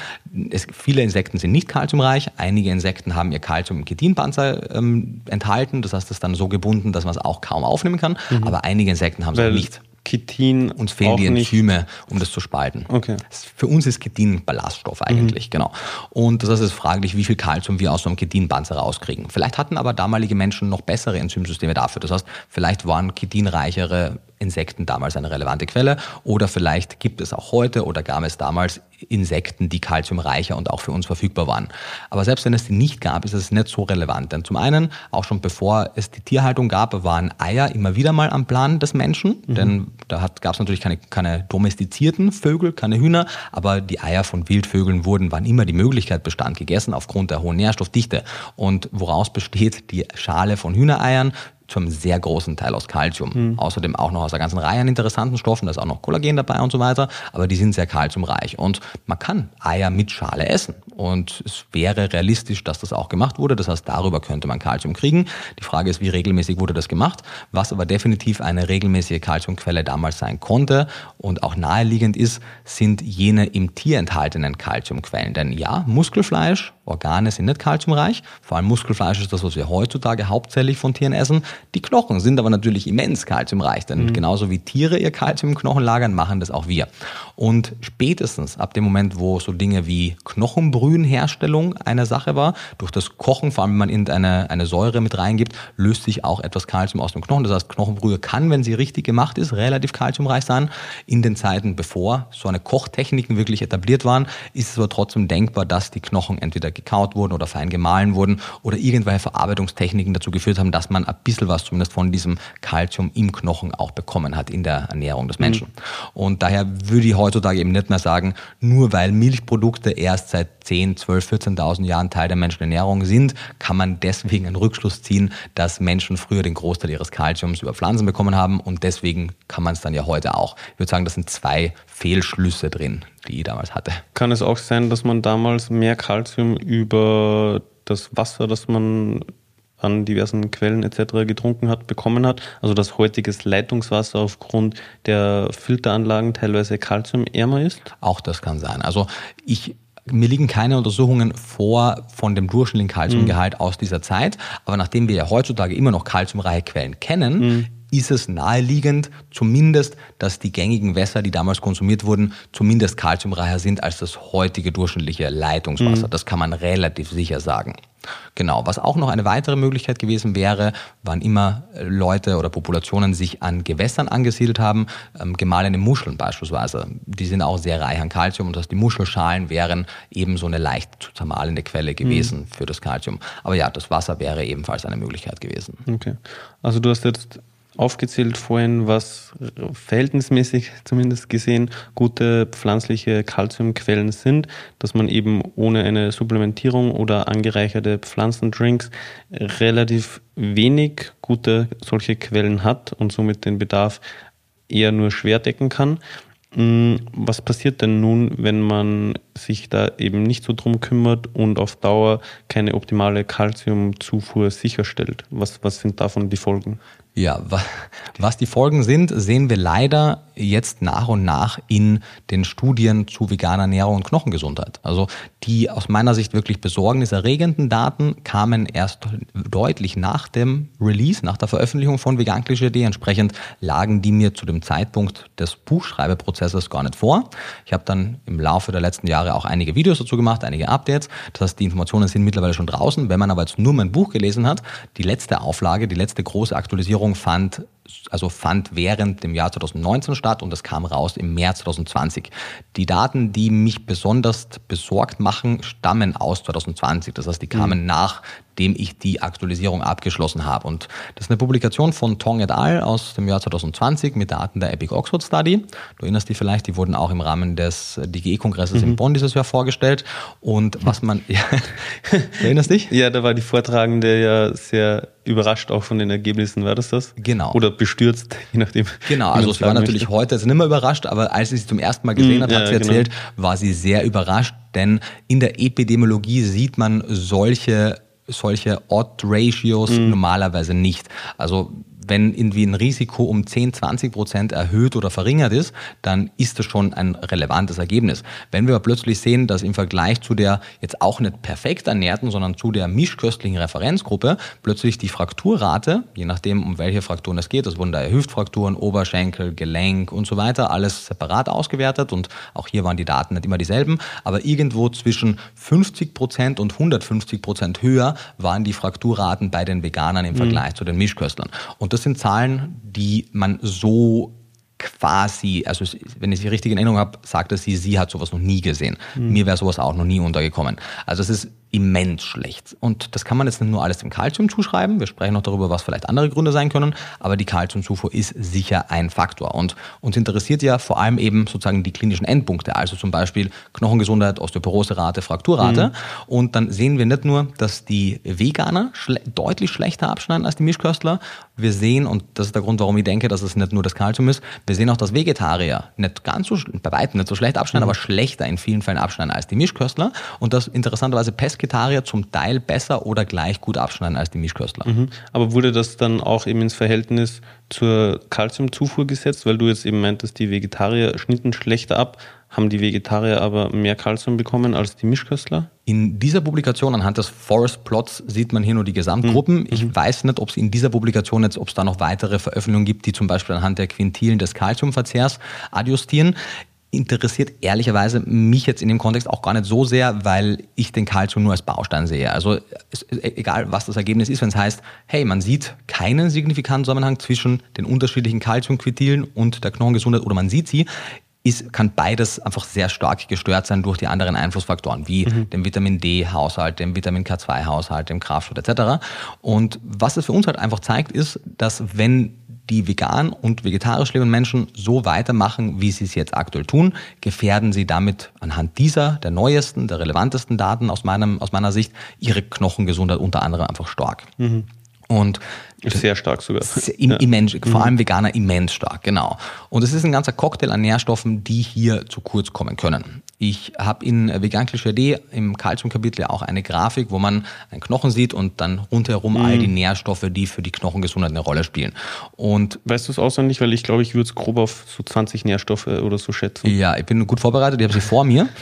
Es, viele Insekten sind nicht kalziumreich. Einige Insekten haben ihr Kalzium im Chitinpanzer ähm, enthalten. Das heißt, es ist dann so gebunden, dass man es auch kaum aufnehmen kann. Mhm. Aber einige Insekten haben es nicht. Chitin. Uns fehlen die Enzyme, um das zu spalten. Okay. Für uns ist Chitin Ballaststoff eigentlich, mhm. genau. Und das heißt, es ist fraglich, wie viel Kalzium wir aus so einem Chitinpanzer rauskriegen. Vielleicht hatten aber damalige Menschen noch bessere Enzymsysteme dafür. Das heißt, vielleicht waren chitinreichere Insekten damals eine relevante Quelle oder vielleicht gibt es auch heute oder gab es damals Insekten, die kalziumreicher und auch für uns verfügbar waren. Aber selbst wenn es die nicht gab, ist es nicht so relevant. Denn zum einen, auch schon bevor es die Tierhaltung gab, waren Eier immer wieder mal am Plan des Menschen. Mhm. Denn da gab es natürlich keine, keine domestizierten Vögel, keine Hühner, aber die Eier von Wildvögeln wurden, wann immer die Möglichkeit bestand, gegessen aufgrund der hohen Nährstoffdichte. Und woraus besteht die Schale von Hühnereiern? Zu einem sehr großen Teil aus Kalzium. Mhm. Außerdem auch noch aus einer ganzen Reihe an interessanten Stoffen, da ist auch noch Kollagen dabei und so weiter, aber die sind sehr kalziumreich. Und man kann Eier mit Schale essen. Und es wäre realistisch, dass das auch gemacht wurde. Das heißt, darüber könnte man Kalzium kriegen. Die Frage ist, wie regelmäßig wurde das gemacht? Was aber definitiv eine regelmäßige Kalziumquelle damals sein konnte und auch naheliegend ist, sind jene im Tier enthaltenen Kalziumquellen. Denn ja, Muskelfleisch, Organe sind nicht kalziumreich. Vor allem Muskelfleisch ist das, was wir heutzutage hauptsächlich von Tieren essen. Die Knochen sind aber natürlich immens kalziumreich, denn mhm. genauso wie Tiere ihr Kalzium im Knochen lagern, machen das auch wir. Und spätestens ab dem Moment, wo so Dinge wie Knochenbrühenherstellung eine Sache war, durch das Kochen, vor allem wenn man irgendeine eine Säure mit reingibt, löst sich auch etwas Kalzium aus dem Knochen. Das heißt, Knochenbrühe kann, wenn sie richtig gemacht ist, relativ kalziumreich sein. In den Zeiten, bevor so eine Kochtechniken wirklich etabliert waren, ist es aber trotzdem denkbar, dass die Knochen entweder gekaut wurden oder fein gemahlen wurden oder irgendwelche Verarbeitungstechniken dazu geführt haben, dass man ein bisschen was zumindest von diesem Kalzium im Knochen auch bekommen hat in der Ernährung des Menschen. Mhm. Und daher würde ich heutzutage eben nicht mehr sagen, nur weil Milchprodukte erst seit 10, 12, 14.000 Jahren Teil der menschlichen Ernährung sind, kann man deswegen einen Rückschluss ziehen, dass Menschen früher den Großteil ihres Kalziums über Pflanzen bekommen haben und deswegen kann man es dann ja heute auch. Ich würde sagen, das sind zwei Fehlschlüsse drin, die ich damals hatte. Kann es auch sein, dass man damals mehr Kalzium über das Wasser, das man an diversen Quellen etc. getrunken hat, bekommen hat. Also dass heutiges Leitungswasser aufgrund der Filteranlagen teilweise kalziumärmer ist? Auch das kann sein. Also ich mir liegen keine Untersuchungen vor von dem durchschnittlichen Kalziumgehalt mhm. aus dieser Zeit, aber nachdem wir ja heutzutage immer noch kalziumreiche Quellen kennen, mhm ist es naheliegend, zumindest, dass die gängigen Wässer, die damals konsumiert wurden, zumindest kalziumreicher sind als das heutige durchschnittliche Leitungswasser. Mhm. Das kann man relativ sicher sagen. Genau, was auch noch eine weitere Möglichkeit gewesen wäre, wann immer Leute oder Populationen sich an Gewässern angesiedelt haben, ähm, gemahlene Muscheln beispielsweise. Die sind auch sehr reich an Kalzium und dass die Muschelschalen wären eben so eine leicht zu zermahlende Quelle gewesen mhm. für das Kalzium. Aber ja, das Wasser wäre ebenfalls eine Möglichkeit gewesen. Okay. Also du hast jetzt aufgezählt vorhin, was verhältnismäßig zumindest gesehen gute pflanzliche Kalziumquellen sind, dass man eben ohne eine Supplementierung oder angereicherte Pflanzendrinks relativ wenig gute solche Quellen hat und somit den Bedarf eher nur schwer decken kann. Hm, was passiert denn nun, wenn man sich da eben nicht so drum kümmert und auf Dauer keine optimale Kalziumzufuhr sicherstellt. Was, was sind davon die Folgen? Ja, was die Folgen sind, sehen wir leider jetzt nach und nach in den Studien zu veganer Ernährung und Knochengesundheit. Also die aus meiner Sicht wirklich besorgniserregenden Daten kamen erst deutlich nach dem Release, nach der Veröffentlichung von Vegan Klischee. Entsprechend lagen die mir zu dem Zeitpunkt des Buchschreibeprozesses gar nicht vor. Ich habe dann im Laufe der letzten Jahre auch einige Videos dazu gemacht, einige Updates. Das heißt, die Informationen sind mittlerweile schon draußen. Wenn man aber jetzt nur mein Buch gelesen hat, die letzte Auflage, die letzte große Aktualisierung fand, also fand während dem Jahr 2019 statt und das kam raus im März 2020. Die Daten, die mich besonders besorgt machen, stammen aus 2020. Das heißt, die kamen mhm. nach dem ich die Aktualisierung abgeschlossen habe. Und das ist eine Publikation von Tong et al. aus dem Jahr 2020 mit Daten der Epic Oxford Study. Du erinnerst dich vielleicht, die wurden auch im Rahmen des DGE-Kongresses mhm. in Bonn dieses Jahr vorgestellt. Und was man, ja, erinnerst dich? Ja, da war die Vortragende ja sehr überrascht auch von den Ergebnissen, war das das? Genau. Oder bestürzt, je nachdem. Genau, also sie war natürlich möchte. heute jetzt nicht mehr überrascht, aber als sie es zum ersten Mal gesehen mhm, hat, hat ja, sie genau. erzählt, genau. war sie sehr überrascht, denn in der Epidemiologie sieht man solche solche Odd-Ratios mhm. normalerweise nicht. Also wenn irgendwie ein Risiko um 10, 20 Prozent erhöht oder verringert ist, dann ist das schon ein relevantes Ergebnis. Wenn wir aber plötzlich sehen, dass im Vergleich zu der jetzt auch nicht perfekt ernährten, sondern zu der mischköstlichen Referenzgruppe plötzlich die Frakturrate, je nachdem um welche Frakturen es geht, das wurden da Hüftfrakturen, Oberschenkel, Gelenk und so weiter, alles separat ausgewertet und auch hier waren die Daten nicht immer dieselben, aber irgendwo zwischen 50 Prozent und 150 Prozent höher waren die Frakturraten bei den Veganern im mhm. Vergleich mhm. zu den Mischköstlern. Und das sind Zahlen, die man so quasi, also wenn ich sie richtig in Erinnerung habe, sagte sie, sie hat sowas noch nie gesehen. Mhm. Mir wäre sowas auch noch nie untergekommen. Also es ist immens schlecht. Und das kann man jetzt nicht nur alles dem Kalzium zuschreiben. Wir sprechen noch darüber, was vielleicht andere Gründe sein können. Aber die Kalziumzufuhr ist sicher ein Faktor. Und uns interessiert ja vor allem eben sozusagen die klinischen Endpunkte. Also zum Beispiel Knochengesundheit, Osteoporoserate, Frakturrate. Mhm. Und dann sehen wir nicht nur, dass die Veganer schle deutlich schlechter abschneiden als die Mischköstler. Wir sehen, und das ist der Grund, warum ich denke, dass es nicht nur das Kalzium ist, wir sehen auch, dass Vegetarier nicht ganz so, bei weitem nicht so schlecht abschneiden, mhm. aber schlechter in vielen Fällen abschneiden als die Mischköstler. Und das interessanterweise Pesca Pesketarier zum Teil besser oder gleich gut abschneiden als die Mischköstler. Mhm. Aber wurde das dann auch eben ins Verhältnis zur Kalziumzufuhr gesetzt, weil du jetzt eben meintest, die Vegetarier schnitten schlechter ab, haben die Vegetarier aber mehr Kalzium bekommen als die Mischköstler? In dieser Publikation anhand des Forest Plots sieht man hier nur die Gesamtgruppen. Mhm. Ich mhm. weiß nicht, ob es in dieser Publikation jetzt, ob es da noch weitere Veröffentlichungen gibt, die zum Beispiel anhand der Quintilen des Kalziumverzehrs adjustieren interessiert ehrlicherweise mich jetzt in dem Kontext auch gar nicht so sehr, weil ich den Kalzium nur als Baustein sehe. Also egal, was das Ergebnis ist, wenn es heißt, hey, man sieht keinen signifikanten Zusammenhang zwischen den unterschiedlichen Kalziumquintilen und der Knochengesundheit oder man sieht sie, ist, kann beides einfach sehr stark gestört sein durch die anderen Einflussfaktoren, wie mhm. dem Vitamin D-Haushalt, dem Vitamin K2-Haushalt, dem Kraftstoff etc. Und was es für uns halt einfach zeigt, ist, dass wenn die vegan und vegetarisch lebenden Menschen so weitermachen, wie sie es jetzt aktuell tun, gefährden sie damit anhand dieser, der neuesten, der relevantesten Daten aus, meinem, aus meiner Sicht, ihre Knochengesundheit unter anderem einfach stark. Mhm. Und sehr stark sogar. Im, ja. immens, vor mhm. allem Veganer immens stark, genau. Und es ist ein ganzer Cocktail an Nährstoffen, die hier zu kurz kommen können. Ich habe in Vegan Klischee im Kalziumkapitel ja auch eine Grafik, wo man einen Knochen sieht und dann rundherum mhm. all die Nährstoffe, die für die Knochengesundheit eine Rolle spielen. Und weißt du es auswendig, weil ich glaube, ich würde es grob auf so 20 Nährstoffe oder so schätzen. Ja, ich bin gut vorbereitet, ich habe sie vor mir.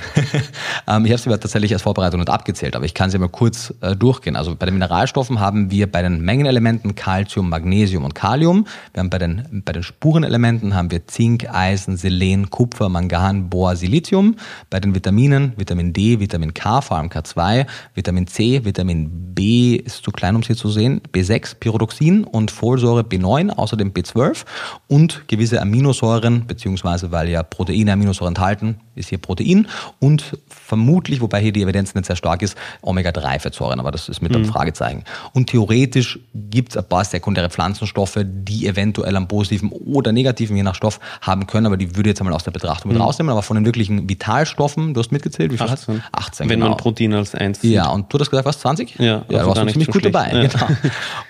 Ähm, ich habe sie aber tatsächlich als Vorbereitung nicht abgezählt, aber ich kann sie mal kurz äh, durchgehen. Also bei den Mineralstoffen haben wir bei den Mengenelementen Calcium, Magnesium und Kalium. Wir haben bei den, bei den Spurenelementen haben wir Zink, Eisen, Selen, Kupfer, Mangan, Bohr, Silizium. Bei den Vitaminen, Vitamin D, Vitamin K, vor allem K2, Vitamin C, Vitamin B ist zu klein, um es hier zu sehen, B6, Pyridoxin und Folsäure B9, außerdem B12 und gewisse Aminosäuren, beziehungsweise weil ja Proteine Aminosäuren enthalten, ist hier Protein und vermutlich, wobei hier die Evidenz nicht sehr stark ist, Omega-3-Fettsäuren, aber das ist mit einem mhm. Fragezeichen. Und theoretisch gibt es ein paar sekundäre Pflanzenstoffe, die eventuell einen positiven oder negativen, je nach Stoff, haben können, aber die würde ich jetzt einmal aus der Betrachtung mit mhm. rausnehmen, aber von den wirklichen Vitalstoffen Stoffen, du hast mitgezählt, wie viel 18. Hast? 18, Wenn genau. man Protein als eins sieht. Ja, und du hast gesagt, was, 20? Ja, ja also du warst ziemlich gut schlecht. dabei. Ja. Genau.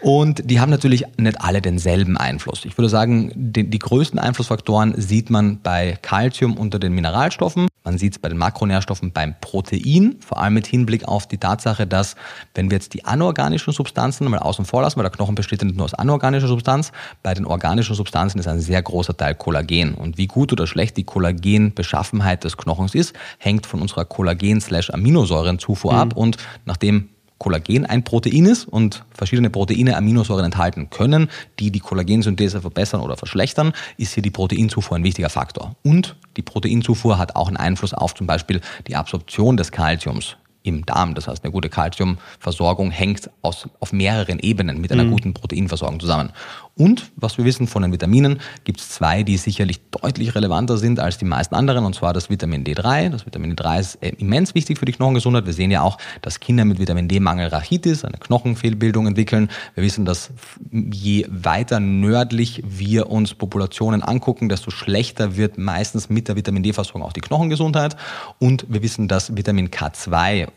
Und die haben natürlich nicht alle denselben Einfluss. Ich würde sagen, die, die größten Einflussfaktoren sieht man bei Calcium unter den Mineralstoffen. Man sieht es bei den Makronährstoffen beim Protein, vor allem mit Hinblick auf die Tatsache, dass wenn wir jetzt die anorganischen Substanzen mal außen vor lassen, weil der Knochen besteht nicht nur aus anorganischer Substanz, bei den organischen Substanzen ist ein sehr großer Teil Kollagen. Und wie gut oder schlecht die Kollagenbeschaffenheit des Knochens ist, hängt von unserer Kollagen-Aminosäurenzufuhr mhm. ab. Und nachdem Kollagen ein Protein ist und verschiedene Proteine Aminosäuren enthalten können, die die Kollagensynthese verbessern oder verschlechtern, ist hier die Proteinzufuhr ein wichtiger Faktor. Und die Proteinzufuhr hat auch einen Einfluss auf zum Beispiel die Absorption des Kalziums im Darm. Das heißt, eine gute Kalziumversorgung hängt aus, auf mehreren Ebenen mit einer mhm. guten Proteinversorgung zusammen. Und was wir wissen von den Vitaminen, gibt es zwei, die sicherlich deutlich relevanter sind als die meisten anderen, und zwar das Vitamin D3. Das Vitamin D3 ist äh, immens wichtig für die Knochengesundheit. Wir sehen ja auch, dass Kinder mit Vitamin D-Mangel Rachitis, eine Knochenfehlbildung entwickeln. Wir wissen, dass je weiter nördlich wir uns Populationen angucken, desto schlechter wird meistens mit der Vitamin D-Versorgung auch die Knochengesundheit. Und wir wissen, dass Vitamin K2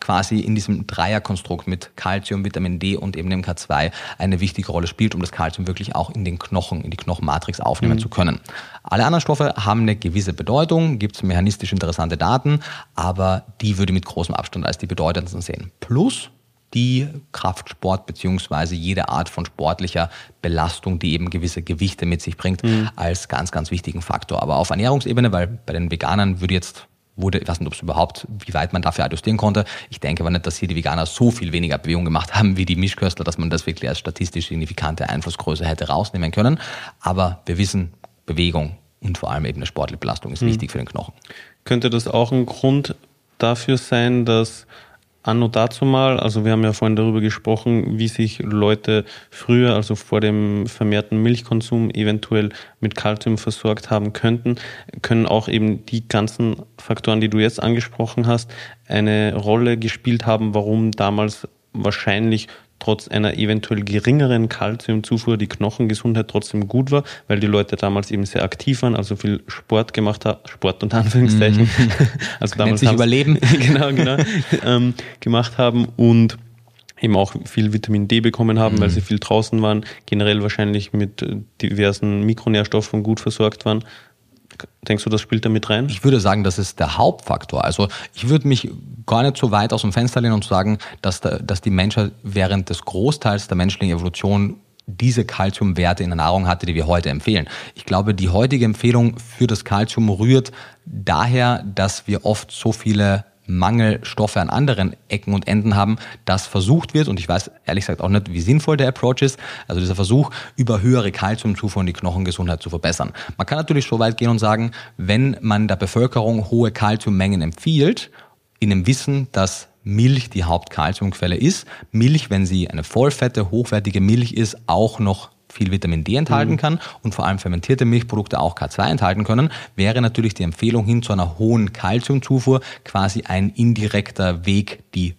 quasi in diesem Dreierkonstrukt mit Calcium, Vitamin D und eben dem K2 eine wichtige Rolle spielt, um das Calcium wirklich auch in den Knochen, in die Knochenmatrix aufnehmen mhm. zu können. Alle anderen Stoffe haben eine gewisse Bedeutung, gibt es mechanistisch interessante Daten, aber die würde ich mit großem Abstand als die bedeutendsten sehen. Plus die Kraftsport beziehungsweise jede Art von sportlicher Belastung, die eben gewisse Gewichte mit sich bringt, mhm. als ganz, ganz wichtigen Faktor. Aber auf Ernährungsebene, weil bei den Veganern würde jetzt wurde, ich weiß nicht, ob es überhaupt, wie weit man dafür adjustieren konnte. Ich denke aber nicht, dass hier die Veganer so viel weniger Bewegung gemacht haben wie die Mischköstler, dass man das wirklich als statistisch signifikante Einflussgröße hätte rausnehmen können. Aber wir wissen, Bewegung und vor allem eben eine sportliche Belastung ist hm. wichtig für den Knochen. Könnte das auch ein Grund dafür sein, dass anno dazu mal, also wir haben ja vorhin darüber gesprochen, wie sich Leute früher, also vor dem vermehrten Milchkonsum, eventuell mit Kalzium versorgt haben könnten, können auch eben die ganzen Faktoren, die du jetzt angesprochen hast, eine Rolle gespielt haben, warum damals wahrscheinlich trotz einer eventuell geringeren Kalziumzufuhr die Knochengesundheit trotzdem gut war, weil die Leute damals eben sehr aktiv waren, also viel Sport gemacht haben, Sport unter Anführungszeichen, mhm. also damals sich überleben, genau, genau, ähm, gemacht haben und eben auch viel Vitamin D bekommen haben, mhm. weil sie viel draußen waren, generell wahrscheinlich mit diversen Mikronährstoffen gut versorgt waren. Denkst du, das spielt da mit rein? Ich würde sagen, das ist der Hauptfaktor. Also ich würde mich gar nicht so weit aus dem Fenster lehnen und sagen, dass, da, dass die Menschheit während des Großteils der menschlichen Evolution diese Kalziumwerte in der Nahrung hatte, die wir heute empfehlen. Ich glaube, die heutige Empfehlung für das Kalzium rührt daher, dass wir oft so viele Mangelstoffe an anderen Ecken und Enden haben, das versucht wird, und ich weiß ehrlich gesagt auch nicht, wie sinnvoll der Approach ist, also dieser Versuch, über höhere Kalziumzufuhr und die Knochengesundheit zu verbessern. Man kann natürlich so weit gehen und sagen, wenn man der Bevölkerung hohe Kalziummengen empfiehlt, in dem Wissen, dass Milch die Hauptkalziumquelle ist, Milch, wenn sie eine vollfette, hochwertige Milch ist, auch noch viel Vitamin D enthalten mhm. kann und vor allem fermentierte Milchprodukte auch K2 enthalten können, wäre natürlich die Empfehlung hin zu einer hohen Kalziumzufuhr quasi ein indirekter Weg, die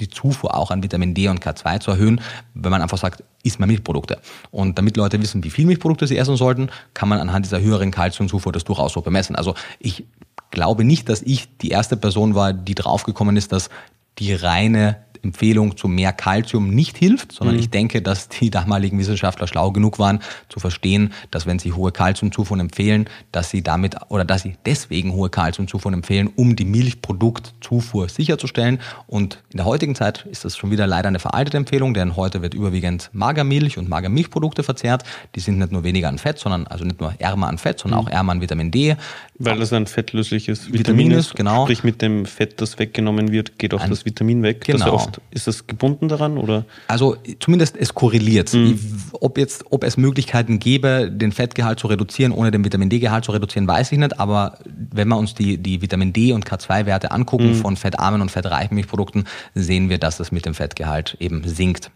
die Zufuhr auch an Vitamin D und K2 zu erhöhen, wenn man einfach sagt, isst mal Milchprodukte. Und damit Leute wissen, wie viel Milchprodukte sie essen sollten, kann man anhand dieser höheren Kalziumzufuhr das durchaus so bemessen. Also ich glaube nicht, dass ich die erste Person war, die draufgekommen ist, dass die reine Empfehlung zu mehr Kalzium nicht hilft, sondern mhm. ich denke, dass die damaligen Wissenschaftler schlau genug waren, zu verstehen, dass wenn sie hohe Kalziumzufuhren empfehlen, dass sie damit oder dass sie deswegen hohe Kalziumzufuhren empfehlen, um die Milchproduktzufuhr sicherzustellen. Und in der heutigen Zeit ist das schon wieder leider eine veraltete Empfehlung, denn heute wird überwiegend Magermilch und Magermilchprodukte verzehrt. Die sind nicht nur weniger an Fett, sondern also nicht nur ärmer an Fett, sondern mhm. auch ärmer an Vitamin D. Weil das ein fettlösliches Vitamin, Vitamin ist, genau. Sprich mit dem Fett, das weggenommen wird, geht auch ein, das Vitamin weg. Genau. Das oft ist das gebunden daran oder? Also zumindest es korreliert. Mhm. Ob jetzt, ob es Möglichkeiten gäbe, den Fettgehalt zu reduzieren, ohne den Vitamin D-Gehalt zu reduzieren, weiß ich nicht. Aber wenn wir uns die, die Vitamin D und K2-Werte angucken mhm. von fettarmen und fettreichen Milchprodukten, sehen wir, dass das mit dem Fettgehalt eben sinkt.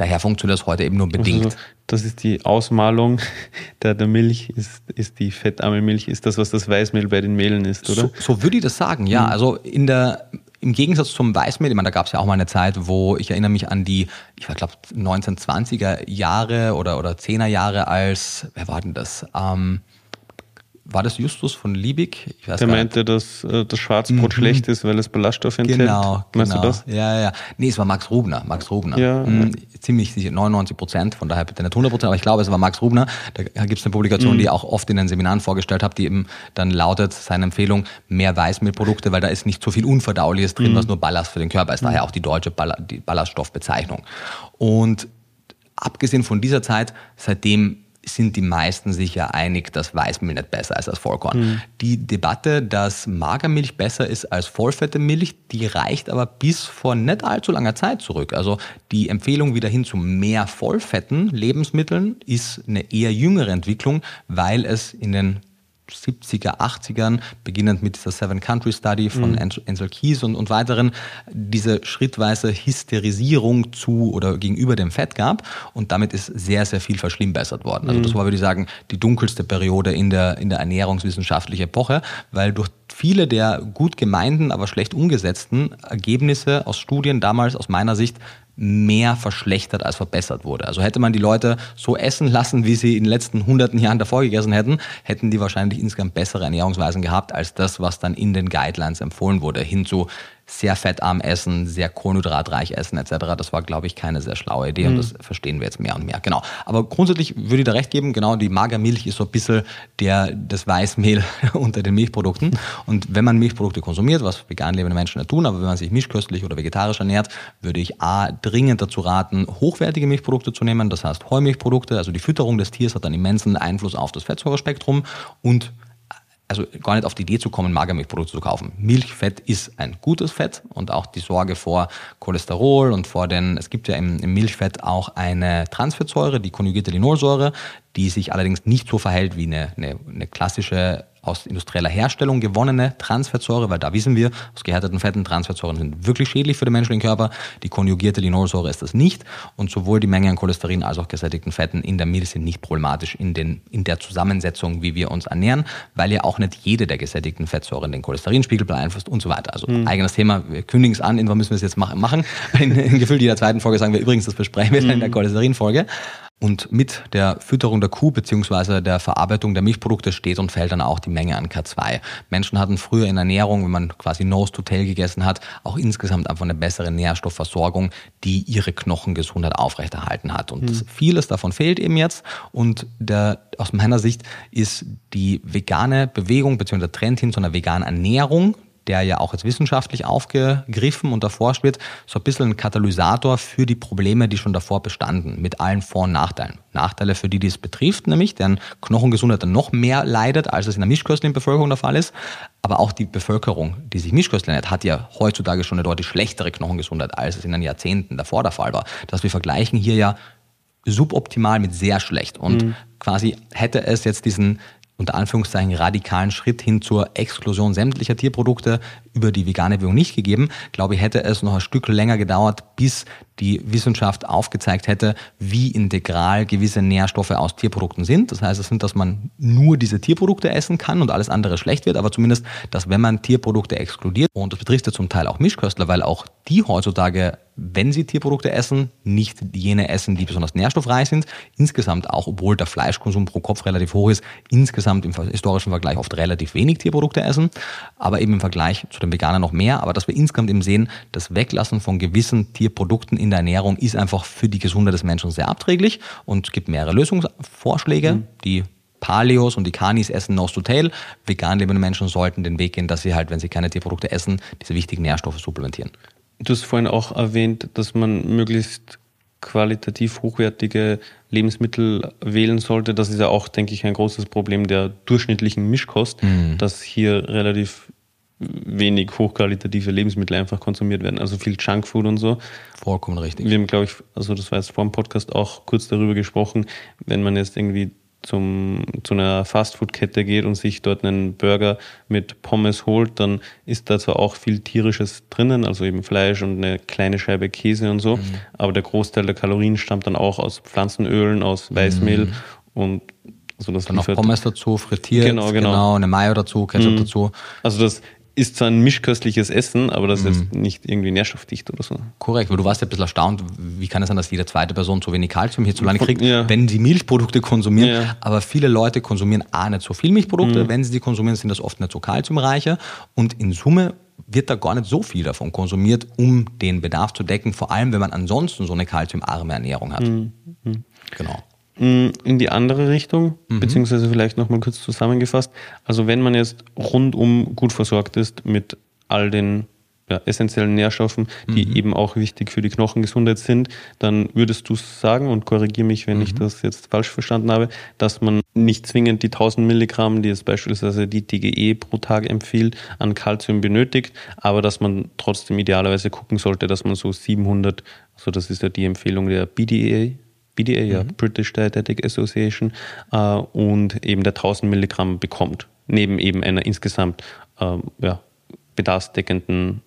Daher funktioniert das heute eben nur bedingt. Also, das ist die Ausmalung der, der Milch, ist, ist die fettarme Milch, ist das, was das Weißmehl bei den Mehlen ist, oder? So, so würde ich das sagen, ja. Mhm. Also in der im Gegensatz zum Weißmehl, ich meine, da gab es ja auch mal eine Zeit, wo ich erinnere mich an die, ich glaube 1920er Jahre oder, oder 10er Jahre als, wer war denn das? Ähm, war das Justus von Liebig? Ich weiß Der meinte, dass äh, das Schwarzbrot mhm. schlecht ist, weil es Ballaststoffe enthält. Genau, Meinst genau. du das? Ja, ja. Nee, es war Max Rubner. Max Rubner. Ja. Mhm, ziemlich sicher, 99 Prozent, von daher bitte nicht 100 Prozent, aber ich glaube, es war Max Rubner. Da gibt es eine Publikation, mhm. die ich auch oft in den Seminaren vorgestellt habe, die eben dann lautet, seine Empfehlung, mehr Weißmehlprodukte, weil da ist nicht so viel Unverdauliches drin, mhm. was nur Ballast für den Körper ist. Daher auch die deutsche Ball die Ballaststoffbezeichnung. Und abgesehen von dieser Zeit, seitdem sind die meisten sich ja einig, dass Weißmehl nicht besser ist als Vollkorn. Mhm. Die Debatte, dass Magermilch besser ist als vollfette Milch, die reicht aber bis vor nicht allzu langer Zeit zurück. Also die Empfehlung wieder hin zu mehr vollfetten Lebensmitteln ist eine eher jüngere Entwicklung, weil es in den 70er, 80ern, beginnend mit dieser Seven Country Study von mhm. Ansel Keys und, und weiteren, diese schrittweise Hysterisierung zu oder gegenüber dem Fett gab und damit ist sehr, sehr viel verschlimmbessert worden. Also mhm. das war, würde ich sagen, die dunkelste Periode in der, in der ernährungswissenschaftlichen Epoche, weil durch viele der gut gemeinten, aber schlecht umgesetzten Ergebnisse aus Studien damals aus meiner Sicht mehr verschlechtert als verbessert wurde. Also hätte man die Leute so essen lassen, wie sie in den letzten hunderten Jahren davor gegessen hätten, hätten die wahrscheinlich insgesamt bessere Ernährungsweisen gehabt als das, was dann in den Guidelines empfohlen wurde, hin zu sehr fettarm essen, sehr kohlenhydratreich essen etc. Das war, glaube ich, keine sehr schlaue Idee mhm. und das verstehen wir jetzt mehr und mehr. Genau. Aber grundsätzlich würde ich da recht geben, genau, die Magermilch ist so ein bisschen der, das Weißmehl unter den Milchprodukten. Und wenn man Milchprodukte konsumiert, was vegan lebende Menschen nicht tun, aber wenn man sich mischköstlich oder vegetarisch ernährt, würde ich A, dringend dazu raten, hochwertige Milchprodukte zu nehmen. Das heißt Heumilchprodukte, also die Fütterung des Tiers hat einen immensen Einfluss auf das Fettsäurespektrum und also gar nicht auf die Idee zu kommen, Magermilchprodukte zu kaufen. Milchfett ist ein gutes Fett und auch die Sorge vor Cholesterol und vor den, es gibt ja im, im Milchfett auch eine Transfettsäure, die konjugierte Linolsäure, die sich allerdings nicht so verhält wie eine, eine, eine klassische aus industrieller Herstellung gewonnene Transfettsäure, weil da wissen wir, aus gehärteten Fetten, Transfettsäuren sind wirklich schädlich für den menschlichen Körper. Die konjugierte Linolsäure ist das nicht. Und sowohl die Menge an Cholesterin als auch gesättigten Fetten in der Milch sind nicht problematisch in, den, in der Zusammensetzung, wie wir uns ernähren, weil ja auch nicht jede der gesättigten Fettsäuren den Cholesterinspiegel beeinflusst und so weiter. Also mhm. eigenes Thema, wir kündigen es an, irgendwann müssen wir es jetzt machen. In, in Gefühl jeder zweiten Folge sagen wir übrigens, das besprechen wir mhm. in der Cholesterinfolge. Und mit der Fütterung der Kuh beziehungsweise der Verarbeitung der Milchprodukte steht und fällt dann auch die Menge an K2. Menschen hatten früher in Ernährung, wenn man quasi Nose to Tail gegessen hat, auch insgesamt einfach eine bessere Nährstoffversorgung, die ihre Knochengesundheit aufrechterhalten hat. Und mhm. vieles davon fehlt eben jetzt. Und der, aus meiner Sicht ist die vegane Bewegung beziehungsweise der Trend hin zu einer veganen Ernährung, der ja auch jetzt wissenschaftlich aufgegriffen und erforscht wird, so ein bisschen ein Katalysator für die Probleme, die schon davor bestanden, mit allen Vor- und Nachteilen. Nachteile für die, die es betrifft, nämlich deren Knochengesundheit dann noch mehr leidet, als es in der mischköstlichen Bevölkerung der Fall ist. Aber auch die Bevölkerung, die sich mischköstlich ernährt, hat ja heutzutage schon eine deutlich schlechtere Knochengesundheit, als es in den Jahrzehnten davor der Fall war. Das wir vergleichen hier ja suboptimal mit sehr schlecht. Und mhm. quasi hätte es jetzt diesen unter Anführungszeichen radikalen Schritt hin zur Exklusion sämtlicher Tierprodukte über die vegane Bewegung nicht gegeben, glaube ich, hätte es noch ein Stück länger gedauert, bis die Wissenschaft aufgezeigt hätte, wie integral gewisse Nährstoffe aus Tierprodukten sind. Das heißt, es sind, dass man nur diese Tierprodukte essen kann und alles andere schlecht wird, aber zumindest, dass wenn man Tierprodukte exkludiert, und das betrifft ja zum Teil auch Mischköstler, weil auch die heutzutage wenn sie Tierprodukte essen, nicht jene essen, die besonders nährstoffreich sind. Insgesamt auch, obwohl der Fleischkonsum pro Kopf relativ hoch ist, insgesamt im historischen Vergleich oft relativ wenig Tierprodukte essen, aber eben im Vergleich zu den Veganern noch mehr. Aber dass wir insgesamt eben sehen, das Weglassen von gewissen Tierprodukten in der Ernährung ist einfach für die Gesundheit des Menschen sehr abträglich und es gibt mehrere Lösungsvorschläge, mhm. die Paleos und die Canis essen Nose to Tail. Vegan lebende Menschen sollten den Weg gehen, dass sie halt, wenn sie keine Tierprodukte essen, diese wichtigen Nährstoffe supplementieren. Du hast vorhin auch erwähnt, dass man möglichst qualitativ hochwertige Lebensmittel wählen sollte. Das ist ja auch, denke ich, ein großes Problem der durchschnittlichen Mischkost, mhm. dass hier relativ wenig hochqualitative Lebensmittel einfach konsumiert werden. Also viel Junkfood und so. Vollkommen richtig. Wir haben, glaube ich, also das war jetzt vor dem Podcast auch kurz darüber gesprochen, wenn man jetzt irgendwie zum, zu einer Fastfood-Kette geht und sich dort einen Burger mit Pommes holt, dann ist da zwar auch viel tierisches drinnen, also eben Fleisch und eine kleine Scheibe Käse und so, mhm. aber der Großteil der Kalorien stammt dann auch aus Pflanzenölen, aus Weißmehl mhm. und also das dann noch Pommes dazu, frittiert, genau, genau. genau, eine Mayo dazu, Ketchup mhm. dazu. Also das ist zwar ein mischköstliches Essen, aber das ist nicht irgendwie nährstoffdicht oder so. Korrekt, weil du warst ja ein bisschen erstaunt, wie kann es sein, dass jede zweite Person so wenig Kalzium hierzulande Von- kriegt, ja. wenn sie Milchprodukte konsumieren. Ja. Aber viele Leute konsumieren A, nicht so viel Milchprodukte, wenn sie die konsumieren, sind das oft nicht so kalziumreiche und in Summe wird da gar nicht so viel davon konsumiert, um den Bedarf zu decken, vor allem wenn man ansonsten so eine kalziumarme Ernährung hat. Genau. Mm, In die andere Richtung, beziehungsweise vielleicht nochmal kurz zusammengefasst. Also wenn man jetzt rundum gut versorgt ist mit all den ja, essentiellen Nährstoffen, die eben auch wichtig für die Knochengesundheit sind, dann würdest du sagen, und korrigiere mich, wenn ich das jetzt falsch verstanden habe, dass man nicht zwingend die 1000 Milligramm, die es beispielsweise die DGE pro Tag empfiehlt, an Kalzium benötigt, aber dass man trotzdem idealerweise gucken sollte, dass man so 700, also das ist ja die Empfehlung der BDA, BDA, ja, British Dietetic Association, äh, und eben der 1000 Milligramm bekommt, neben eben einer insgesamt ähm, ja, bedarfsdeckenden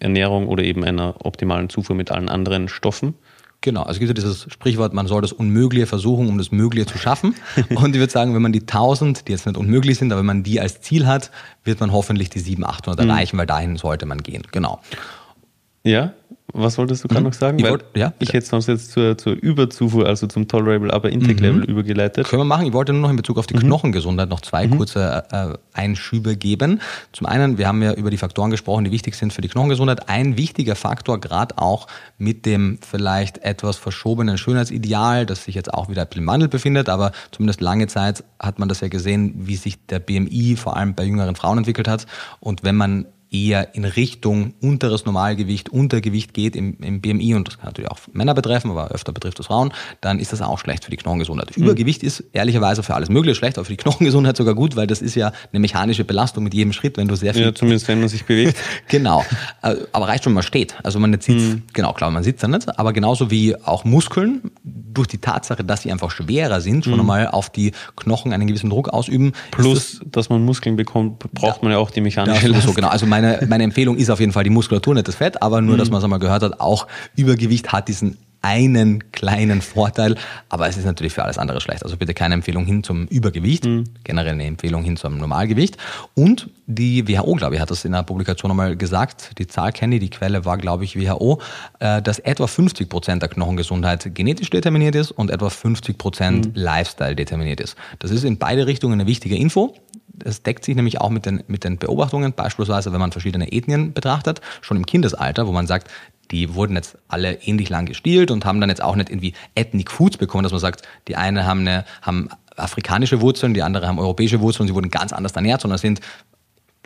Ernährung oder eben einer optimalen Zufuhr mit allen anderen Stoffen. Genau, also es gibt ja dieses Sprichwort, man soll das Unmögliche versuchen, um das Mögliche zu schaffen. Und ich würde sagen, wenn man die 1000, die jetzt nicht unmöglich sind, aber wenn man die als Ziel hat, wird man hoffentlich die 700, 800 Mhm. erreichen, weil dahin sollte man gehen. Genau. Ja, was wolltest du gerade noch sagen? Ich wollt- ja, ich hätte sonst jetzt zur, zur Überzufuhr, also zum Tolerable Upper Intake Level übergeleitet. Können wir machen. Ich wollte nur noch in Bezug auf Mhm. die Knochengesundheit noch zwei kurze äh, Einschübe geben. Zum einen, wir haben ja über die Faktoren gesprochen, die wichtig sind für die Knochengesundheit. Ein wichtiger Faktor, gerade auch mit dem vielleicht etwas verschobenen Schönheitsideal, das sich jetzt auch wieder im Wandel befindet, aber zumindest lange Zeit hat man das ja gesehen, wie sich der BMI vor allem bei jüngeren Frauen entwickelt hat. Und wenn man eher in Richtung unteres Normalgewicht, Untergewicht geht im, im BMI, und das kann natürlich auch Männer betreffen, aber öfter betrifft es Frauen, dann ist das auch schlecht für die Knochengesundheit. Übergewicht ist ehrlicherweise für alles Mögliche schlecht, aber für die Knochengesundheit sogar gut, weil das ist ja eine mechanische Belastung mit jedem Schritt, wenn du sehr viel Ja, zumindest wenn man sich bewegt. Genau. Äh, Aber reicht schon, wenn man steht. Also man sitzt, genau, klar, man sitzt da nicht, aber genauso wie auch Muskeln, durch die Tatsache, dass sie einfach schwerer sind, schon einmal auf die Knochen einen gewissen Druck ausüben. ist das- Plus, dass man Muskeln bekommt, braucht man ja auch die ja, mechanische Last. genau. Also meine, meine Empfehlung ist auf jeden Fall die Muskulatur, nicht das Fett, aber nur, dass man es einmal gehört hat, auch Übergewicht hat diesen einen kleinen Vorteil, aber es ist natürlich für alles andere schlecht. Also bitte keine Empfehlung hin zum Übergewicht, generell eine Empfehlung hin zum Normalgewicht. Und die WHO, glaube ich, hat das in einer Publikation einmal gesagt, die Zahl kenne ich, die Quelle war, glaube ich, WHO, äh, dass etwa 50 Prozent der Knochengesundheit genetisch determiniert ist und etwa 50 Prozent Lifestyle determiniert ist. Das ist in beide Richtungen eine wichtige Info. Es deckt sich nämlich auch mit den, mit den Beobachtungen, beispielsweise wenn man verschiedene Ethnien betrachtet, schon im Kindesalter, wo man sagt, die wurden jetzt alle ähnlich lang gestielt und haben dann jetzt auch nicht irgendwie Ethnic Foods bekommen, dass man sagt, die eine haben, eine, haben afrikanische Wurzeln, die andere haben europäische Wurzeln, sie wurden ganz anders ernährt, sondern sind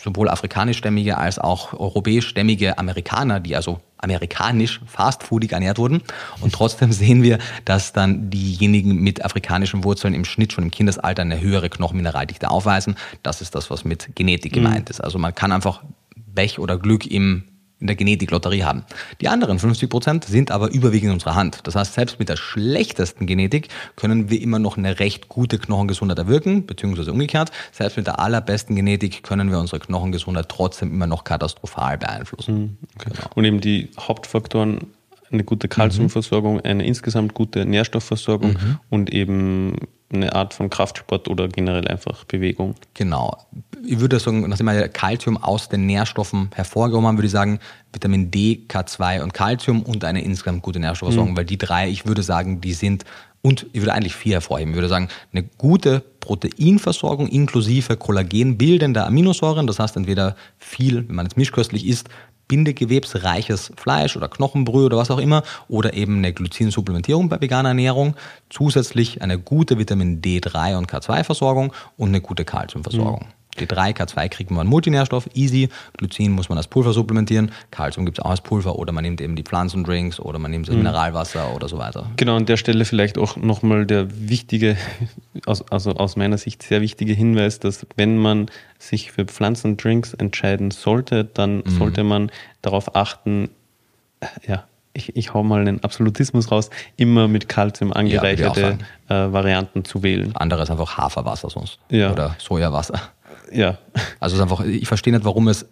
sowohl afrikanischstämmige als auch europäischstämmige Amerikaner, die also amerikanisch fastfoodig ernährt wurden. Und trotzdem sehen wir, dass dann diejenigen mit afrikanischen Wurzeln im Schnitt schon im Kindesalter eine höhere Knochenmineraldichte aufweisen. Das ist das, was mit Genetik gemeint ist. Also man kann einfach Pech oder Glück im in der Genetiklotterie haben. Die anderen 50 Prozent sind aber überwiegend in unserer Hand. Das heißt, selbst mit der schlechtesten Genetik können wir immer noch eine recht gute Knochengesundheit erwirken, beziehungsweise umgekehrt. Selbst mit der allerbesten Genetik können wir unsere Knochengesundheit trotzdem immer noch katastrophal beeinflussen. Genau. Und eben die Hauptfaktoren, eine gute Kalziumversorgung, eine insgesamt gute Nährstoffversorgung und eben eine Art von Kraftsport oder generell einfach Bewegung. Genau. Ich würde sagen, nachdem wir Kalzium aus den Nährstoffen hervorgehoben haben, würde ich sagen, Vitamin D, K2 und Kalzium und eine insgesamt gute Nährstoffversorgung, weil die drei, ich würde sagen, die sind, und ich würde eigentlich vier hervorheben. Ich würde sagen, eine gute Proteinversorgung inklusive kollagenbildender Aminosäuren, das heißt entweder viel, wenn man jetzt mischköstlich isst, bindegewebsreiches Fleisch oder Knochenbrühe oder was auch immer oder eben eine Glycinsupplementierung bei veganer Ernährung, zusätzlich eine gute Vitamin D3 und K2-Versorgung und eine gute Kalziumversorgung. D3, K2 kriegt man Multinährstoff, easy. Glycin muss man als Pulver supplementieren. Kalzium gibt es auch als Pulver oder man nimmt eben die Pflanzendrinks oder man nimmt das Mineralwasser oder so weiter. Genau, an der Stelle vielleicht auch nochmal der wichtige, also aus meiner Sicht sehr wichtige Hinweis, dass wenn man sich für Pflanzendrinks entscheiden sollte, dann sollte man darauf achten, äh, ja, ich, ich hau mal einen Absolutismus raus, immer mit Kalzium angereicherte äh, Varianten zu wählen. Andere ist einfach Haferwasser sonst. Ja. Oder Sojawasser. Ja, Also ist einfach, ich verstehe nicht, warum es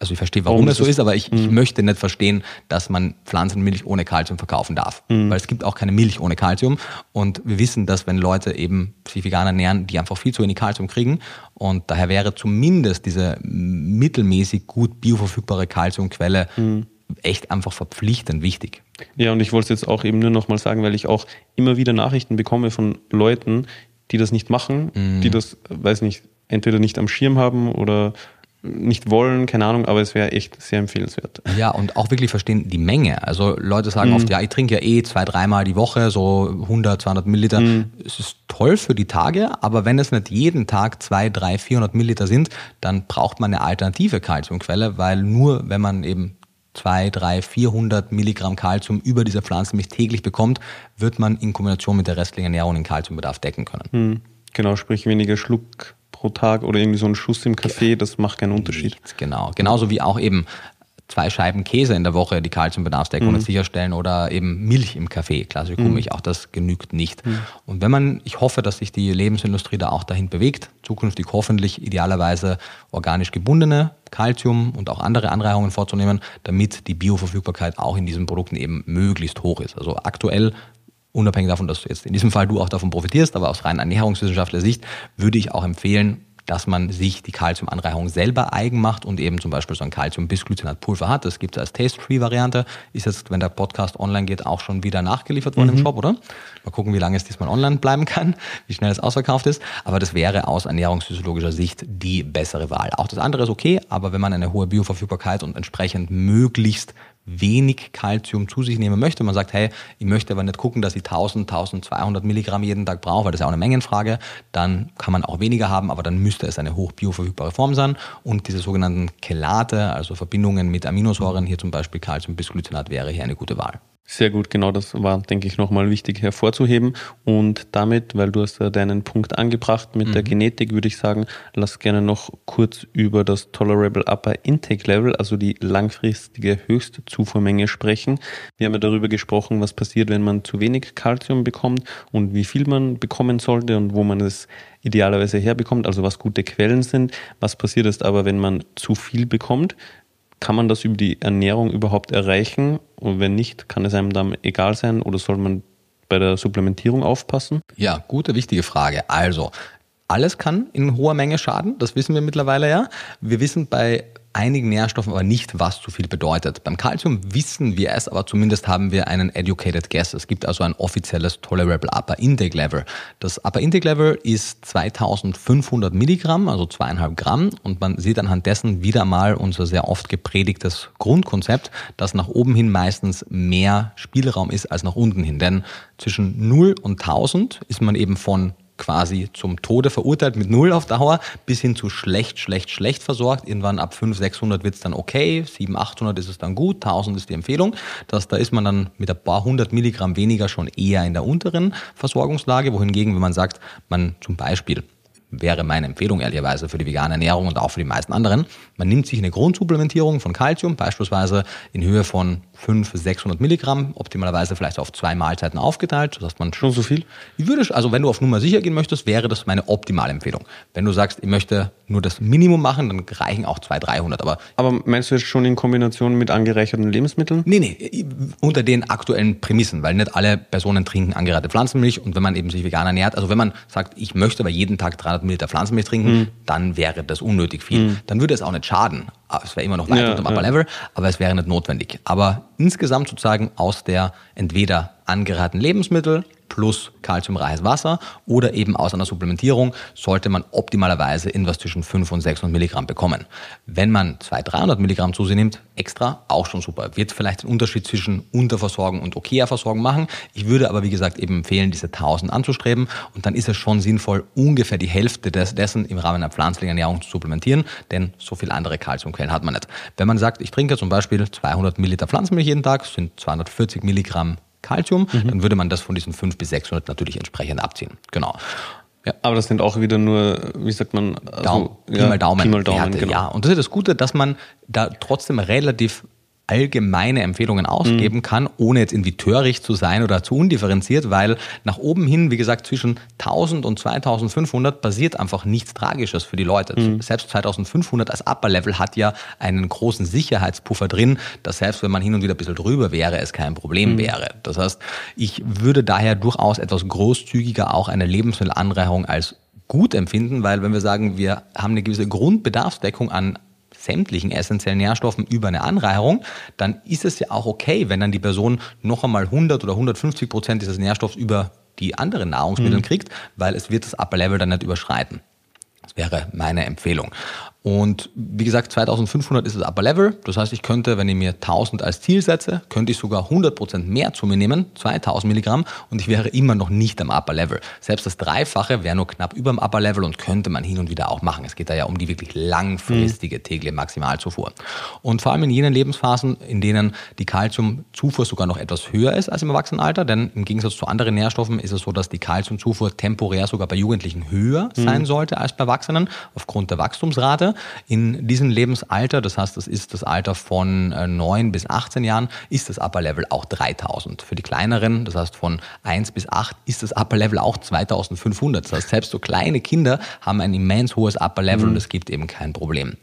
also ich verstehe, warum, warum es so ist, aber ich, ich mhm. möchte nicht verstehen, dass man Pflanzenmilch ohne Kalzium verkaufen darf. Mhm. Weil es gibt auch keine Milch ohne Kalzium. Und wir wissen, dass wenn Leute eben sich vegan ernähren, die einfach viel zu wenig Kalzium kriegen. Und daher wäre zumindest diese mittelmäßig gut bioverfügbare Kalziumquelle mhm. echt einfach verpflichtend wichtig. Ja, und ich wollte es jetzt auch eben nur nochmal sagen, weil ich auch immer wieder Nachrichten bekomme von Leuten, die das nicht machen, mhm. die das, weiß nicht, entweder nicht am Schirm haben oder nicht wollen, keine Ahnung, aber es wäre echt sehr empfehlenswert. Ja, und auch wirklich verstehen die Menge. Also Leute sagen mhm. oft, ja, ich trinke ja eh zwei, dreimal die Woche, so 100, 200 Milliliter. Mhm. Es ist toll für die Tage, aber wenn es nicht jeden Tag zwei, drei, 400 Milliliter sind, dann braucht man eine alternative Kalziumquelle, weil nur wenn man eben zwei, drei, 400 Milligramm Kalzium über diese Pflanzenmilch täglich bekommt, wird man in Kombination mit der restlichen Ernährung den Kalziumbedarf decken können. Mhm. Genau, sprich weniger Schluck pro Tag oder irgendwie so ein Schuss im Kaffee, das macht keinen Unterschied. Nichts, genau. Genauso wie auch eben zwei Scheiben Käse in der Woche die Kalziumbedarfsdeckung mhm. sicherstellen oder eben Milch im Kaffee, klassisch Kuhmilch, mhm. auch das genügt nicht. Mhm. Und wenn man, ich hoffe, dass sich die Lebensindustrie da auch dahin bewegt, zukünftig hoffentlich idealerweise organisch gebundene Kalzium und auch andere Anreicherungen vorzunehmen, damit die Bioverfügbarkeit auch in diesen Produkten eben möglichst hoch ist. Also aktuell unabhängig davon, dass jetzt in diesem Fall du auch davon profitierst, aber aus rein ernährungswissenschaftlicher Sicht würde ich auch empfehlen, dass man sich die Kalziumanreicherung selber eigen macht und eben zum Beispiel so ein Calcium-Bisglycinat-Pulver hat. Das gibt es als Taste-Free-Variante. Ist jetzt, wenn der Podcast online geht, auch schon wieder nachgeliefert worden mhm. im Shop, oder? Mal gucken, wie lange es diesmal online bleiben kann, wie schnell es ausverkauft ist. Aber das wäre aus ernährungsphysiologischer Sicht die bessere Wahl. Auch das andere ist okay, aber wenn man eine hohe Bioverfügbarkeit und entsprechend möglichst wenig Kalzium zu sich nehmen möchte. Man sagt, hey, ich möchte aber nicht gucken, dass ich 1000, 1200 Milligramm jeden Tag brauche, weil das ist ja auch eine Mengenfrage. Dann kann man auch weniger haben, aber dann müsste es eine hoch bioverfügbare Form sein. Und diese sogenannten Chelate, also Verbindungen mit Aminosäuren, hier zum Beispiel Calcium Bisglycinat, wäre hier eine gute Wahl. Sehr gut, genau das war, denke ich, nochmal wichtig hervorzuheben. Und damit, weil du hast ja deinen Punkt angebracht mit mhm. der Genetik, würde ich sagen, lass gerne noch kurz über das Tolerable Upper Intake Level, also die langfristige Höchstzufuhrmenge sprechen. Wir haben ja darüber gesprochen, was passiert, wenn man zu wenig Kalzium bekommt und wie viel man bekommen sollte und wo man es idealerweise herbekommt, also was gute Quellen sind. Was passiert ist aber, wenn man zu viel bekommt? Kann man das über die Ernährung überhaupt erreichen? Und wenn nicht, kann es einem dann egal sein oder soll man bei der Supplementierung aufpassen? Ja, gute, wichtige Frage. Also, alles kann in hoher Menge schaden, das wissen wir mittlerweile ja. Wir wissen bei einigen Nährstoffen aber nicht, was zu viel bedeutet. Beim Calcium wissen wir es, aber zumindest haben wir einen educated guess. Es gibt also ein offizielles Tolerable Upper Intake Level. Das Upper Intake Level ist 2500 Milligramm, also zweieinhalb Gramm und man sieht anhand dessen wieder mal unser sehr oft gepredigtes Grundkonzept, dass nach oben hin meistens mehr Spielraum ist als nach unten hin. Denn zwischen 0 und 1000 ist man eben von quasi zum Tode verurteilt mit Null auf Dauer bis hin zu schlecht, schlecht, schlecht versorgt. Irgendwann ab 500, 600 wird es dann okay, 700, 800 ist es dann gut, 1000 ist die Empfehlung. Das, da ist man dann mit ein paar hundert Milligramm weniger schon eher in der unteren Versorgungslage, wohingegen, wenn man sagt, man zum Beispiel wäre meine Empfehlung ehrlicherweise für die vegane Ernährung und auch für die meisten anderen. Man nimmt sich eine Grundsupplementierung von Kalzium, beispielsweise in Höhe von 500, 600 Milligramm, optimalerweise vielleicht auf zwei Mahlzeiten aufgeteilt. Das heißt, man schon so viel. Ich würde, also wenn du auf Nummer sicher gehen möchtest, wäre das meine optimale Empfehlung. Wenn du sagst, ich möchte nur das Minimum machen, dann reichen auch 200, 300. Aber, aber meinst du jetzt schon in Kombination mit angereicherten Lebensmitteln? Nee, nee, unter den aktuellen Prämissen, weil nicht alle Personen trinken angereicherte Pflanzenmilch und wenn man eben sich vegan ernährt, also wenn man sagt, ich möchte aber jeden Tag 300 Milliliter Pflanzenmilch trinken, mhm. dann wäre das unnötig viel. Mhm. Dann würde es auch nicht schaden. Es wäre immer noch weit ja, unter dem Upper ja. Level, aber es wäre nicht notwendig. Aber insgesamt sozusagen aus der entweder angeraten Lebensmittel plus kalziumreiches Wasser oder eben aus einer Supplementierung sollte man optimalerweise irgendwas zwischen 5 und 600 Milligramm bekommen. Wenn man 200, 300 Milligramm zu sich nimmt, extra, auch schon super. Wird vielleicht einen Unterschied zwischen Unterversorgung und okayer Versorgung machen. Ich würde aber, wie gesagt, eben empfehlen, diese 1000 anzustreben und dann ist es schon sinnvoll, ungefähr die Hälfte des, dessen im Rahmen einer pflanzlichen Ernährung zu supplementieren, denn so viele andere Kalziumquellen hat man nicht. Wenn man sagt, ich trinke zum Beispiel 200 Milliliter Pflanzenmilch jeden Tag, sind 240 Milligramm Calcium, mhm. dann würde man das von diesen 5 bis 600 natürlich entsprechend abziehen. Genau. Ja, aber das sind auch wieder nur, wie sagt man, also, Daumen, Pi mal Daumen. Pi mal Daumen Werte, genau. Ja, und das ist das Gute, dass man da trotzdem relativ allgemeine Empfehlungen ausgeben mhm. kann, ohne jetzt irgendwie töricht zu sein oder zu undifferenziert, weil nach oben hin, wie gesagt, zwischen 1000 und 2500 passiert einfach nichts Tragisches für die Leute. Mhm. Selbst 2500 als Upper Level hat ja einen großen Sicherheitspuffer drin, dass selbst wenn man hin und wieder ein bisschen drüber wäre, es kein Problem mhm. wäre. Das heißt, ich würde daher durchaus etwas großzügiger auch eine Lebensmittelanreicherung als gut empfinden, weil wenn wir sagen, wir haben eine gewisse Grundbedarfsdeckung an sämtlichen essentiellen Nährstoffen über eine Anreicherung, dann ist es ja auch okay, wenn dann die Person noch einmal 100 oder 150 Prozent dieses Nährstoffs über die anderen Nahrungsmittel mhm. kriegt, weil es wird das Upper Level dann nicht überschreiten. Das wäre meine Empfehlung. Und wie gesagt, 2500 ist das Upper Level. Das heißt, ich könnte, wenn ich mir 1000 als Ziel setze, könnte ich sogar 100% mehr zu mir nehmen, 2000 Milligramm, und ich wäre immer noch nicht am Upper Level. Selbst das Dreifache wäre nur knapp über dem Upper Level und könnte man hin und wieder auch machen. Es geht da ja um die wirklich langfristige mhm. tägliche Maximalzufuhr. Und vor allem in jenen Lebensphasen, in denen die Kalziumzufuhr sogar noch etwas höher ist als im Erwachsenenalter, denn im Gegensatz zu anderen Nährstoffen ist es so, dass die Kalziumzufuhr temporär sogar bei Jugendlichen höher mhm. sein sollte als bei Erwachsenen aufgrund der Wachstumsrate in diesem Lebensalter, das heißt, das ist das Alter von 9 äh, bis 18 Jahren, ist das Upper Level auch 3000. Für die kleineren, das heißt von 1 bis 8, ist das Upper Level auch 2500. Das heißt, selbst so kleine Kinder haben ein immens hohes Upper Level mhm. und es gibt eben kein Problem.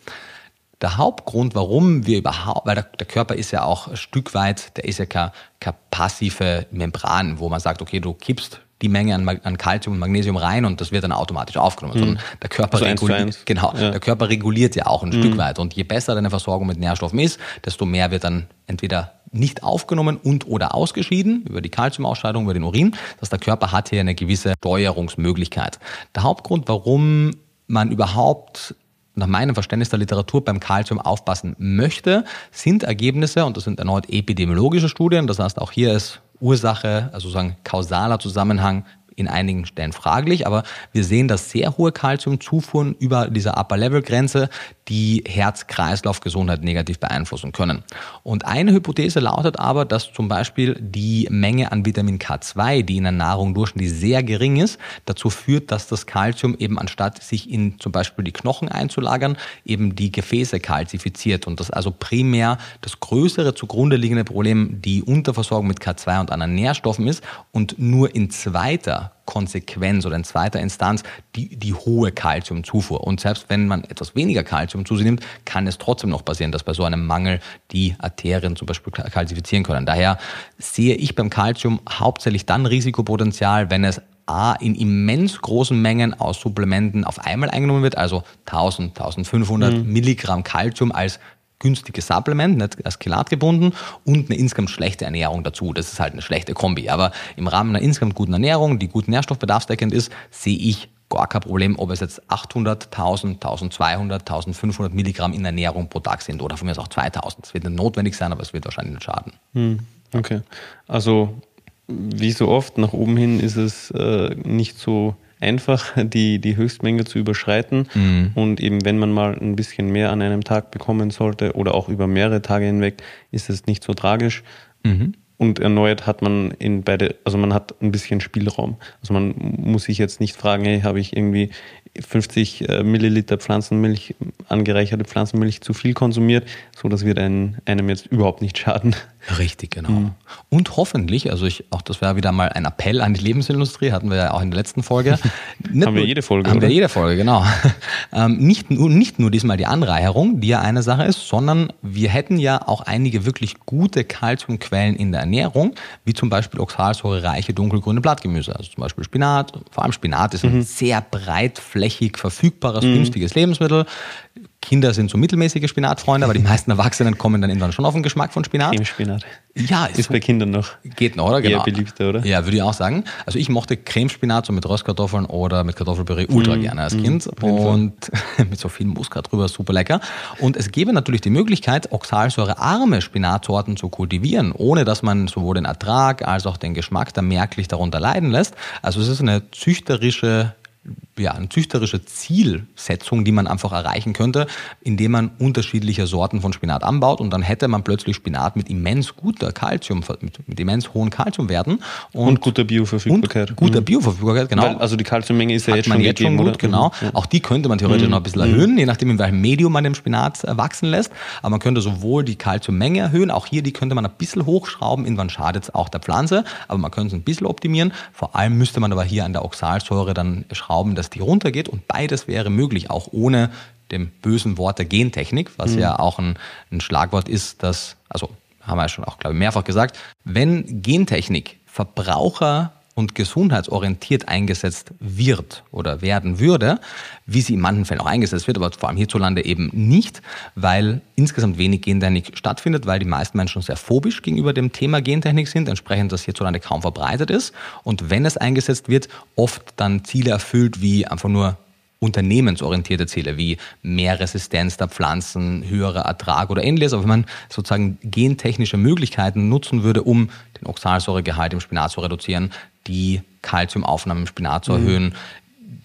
Der Hauptgrund, warum wir überhaupt, weil der, der, Körper ist ja auch ein Stück weit, der ist ja keine, keine passive Membran, wo man sagt, okay, du kippst die Menge an, an Calcium und Magnesium rein und das wird dann automatisch aufgenommen. Mhm. der Körper, also reguliert, genau, ja. der Körper reguliert ja auch ein mhm. Stück weit. Und je besser deine Versorgung mit Nährstoffen ist, desto mehr wird dann entweder nicht aufgenommen und oder ausgeschieden über die Kalziumausscheidung, über den Urin. Dass der Körper hat hier eine gewisse Steuerungsmöglichkeit. Der Hauptgrund, warum man überhaupt nach meinem Verständnis der Literatur beim Kalzium aufpassen möchte, sind Ergebnisse, und das sind erneut epidemiologische Studien, das heißt auch hier ist Ursache, also sagen kausaler Zusammenhang in einigen Stellen fraglich, aber wir sehen, dass sehr hohe Kalziumzufuhren über dieser Upper-Level-Grenze die Herz-Kreislauf-Gesundheit negativ beeinflussen können. Und eine Hypothese lautet aber, dass zum Beispiel die Menge an Vitamin K2, die in der Nahrung durchschnittlich sehr gering ist, dazu führt, dass das Kalzium eben anstatt sich in zum Beispiel die Knochen einzulagern, eben die Gefäße kalzifiziert und dass also primär das größere zugrunde liegende Problem die Unterversorgung mit K2 und anderen Nährstoffen ist und nur in zweiter Konsequenz oder in zweiter Instanz die, die hohe Kalziumzufuhr. Und selbst wenn man etwas weniger Kalzium zu sich nimmt, kann es trotzdem noch passieren, dass bei so einem Mangel die Arterien zum Beispiel kalzifizieren können. Daher sehe ich beim Kalzium hauptsächlich dann Risikopotenzial, wenn es A, in immens großen Mengen aus Supplementen auf einmal eingenommen wird, also 1000, 1500 mhm. Milligramm Kalzium als günstiges Supplement, nicht als Kelat gebunden und eine insgesamt schlechte Ernährung dazu. Das ist halt eine schlechte Kombi. Aber im Rahmen einer insgesamt guten Ernährung, die gut nährstoffbedarfsdeckend ist, sehe ich gar kein Problem, ob es jetzt 800, 1000, 1200, 1500 Milligramm in Ernährung pro Tag sind oder von mir aus auch 2000. Das wird nicht notwendig sein, aber es wird wahrscheinlich nicht schaden. Hm, okay. Also wie so oft, nach oben hin ist es äh, nicht so einfach, die, die Höchstmenge zu überschreiten. Mhm. Und eben, wenn man mal ein bisschen mehr an einem Tag bekommen sollte oder auch über mehrere Tage hinweg, ist es nicht so tragisch. Mhm. Und erneut hat man in beide, also man hat ein bisschen Spielraum. Also man muss sich jetzt nicht fragen, hey, habe ich irgendwie 50 äh, Milliliter Pflanzenmilch, angereicherte Pflanzenmilch zu viel konsumiert, so das wird einem, einem jetzt überhaupt nicht schaden. Richtig, genau. Mhm. Und hoffentlich, also ich, auch das wäre wieder mal ein Appell an die Lebensmittelindustrie, hatten wir ja auch in der letzten Folge. haben wir jede Folge. Haben oder? wir jede Folge, genau. ähm, nicht, nicht nur diesmal die Anreicherung, die ja eine Sache ist, sondern wir hätten ja auch einige wirklich gute Kalziumquellen in der Ernährung, wie zum Beispiel oxalsäurereiche dunkelgrüne Blattgemüse, also zum Beispiel Spinat. Vor allem Spinat ist ein mhm. sehr breitflächig verfügbares, mhm. günstiges Lebensmittel. Kinder sind so mittelmäßige Spinatfreunde, aber die meisten Erwachsenen kommen dann irgendwann schon auf den Geschmack von Spinat. Cremespinat. Ja, ist, ist bei Kindern noch. Geht noch, oder? Genau. Eher beliebter, oder? Ja, würde ich auch sagen. Also ich mochte Cremespinat so mit Röstkartoffeln oder mit Kartoffelpüree ultra mm, gerne als mm, Kind und mit so viel Muskat drüber, super lecker. Und es gäbe natürlich die Möglichkeit, oxalsäurearme Spinatsorten zu kultivieren, ohne dass man sowohl den Ertrag als auch den Geschmack da merklich darunter leiden lässt. Also es ist eine züchterische ja, eine züchterische Zielsetzung, die man einfach erreichen könnte, indem man unterschiedliche Sorten von Spinat anbaut und dann hätte man plötzlich Spinat mit immens guter Kalzium, mit, mit immens hohen Kalziumwerten und, und guter Bioverfügbarkeit. Und guter mhm. Bioverfügbarkeit, genau. Weil, also die Kalziummenge ist ja Hat jetzt schon, jetzt schon gut, oder? genau. Ja. Auch die könnte man theoretisch mhm. noch ein bisschen erhöhen, mhm. je nachdem, in welchem Medium man den Spinat wachsen lässt. Aber man könnte sowohl die Kalziummenge erhöhen, auch hier, die könnte man ein bisschen hochschrauben, irgendwann schadet es auch der Pflanze, aber man könnte es ein bisschen optimieren. Vor allem müsste man aber hier an der Oxalsäure dann schrauben, dass die runtergeht und beides wäre möglich, auch ohne dem bösen Wort der Gentechnik, was mhm. ja auch ein, ein Schlagwort ist, das, also haben wir ja schon auch, glaube ich, mehrfach gesagt, wenn Gentechnik Verbraucher und gesundheitsorientiert eingesetzt wird oder werden würde, wie sie in manchen Fällen auch eingesetzt wird, aber vor allem hierzulande eben nicht, weil insgesamt wenig Gentechnik stattfindet, weil die meisten Menschen sehr phobisch gegenüber dem Thema Gentechnik sind, entsprechend das hierzulande kaum verbreitet ist und wenn es eingesetzt wird, oft dann Ziele erfüllt wie einfach nur unternehmensorientierte Ziele wie mehr Resistenz der Pflanzen, höherer Ertrag oder ähnliches. Aber wenn man sozusagen gentechnische Möglichkeiten nutzen würde, um den Oxalsäuregehalt im Spinat zu reduzieren, die Kalziumaufnahme im Spinat zu erhöhen, mhm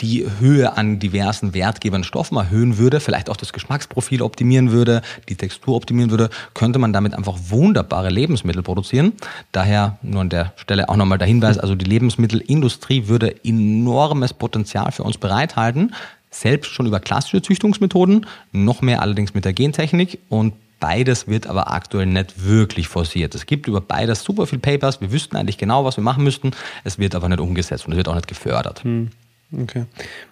die Höhe an diversen wertgebenden Stoffen erhöhen würde, vielleicht auch das Geschmacksprofil optimieren würde, die Textur optimieren würde, könnte man damit einfach wunderbare Lebensmittel produzieren. Daher nur an der Stelle auch nochmal der Hinweis, also die Lebensmittelindustrie würde enormes Potenzial für uns bereithalten, selbst schon über klassische Züchtungsmethoden, noch mehr allerdings mit der Gentechnik und Beides wird aber aktuell nicht wirklich forciert. Es gibt über beides super viel Papers. Wir wüssten eigentlich genau, was wir machen müssten. Es wird aber nicht umgesetzt und es wird auch nicht gefördert. Hm. Okay.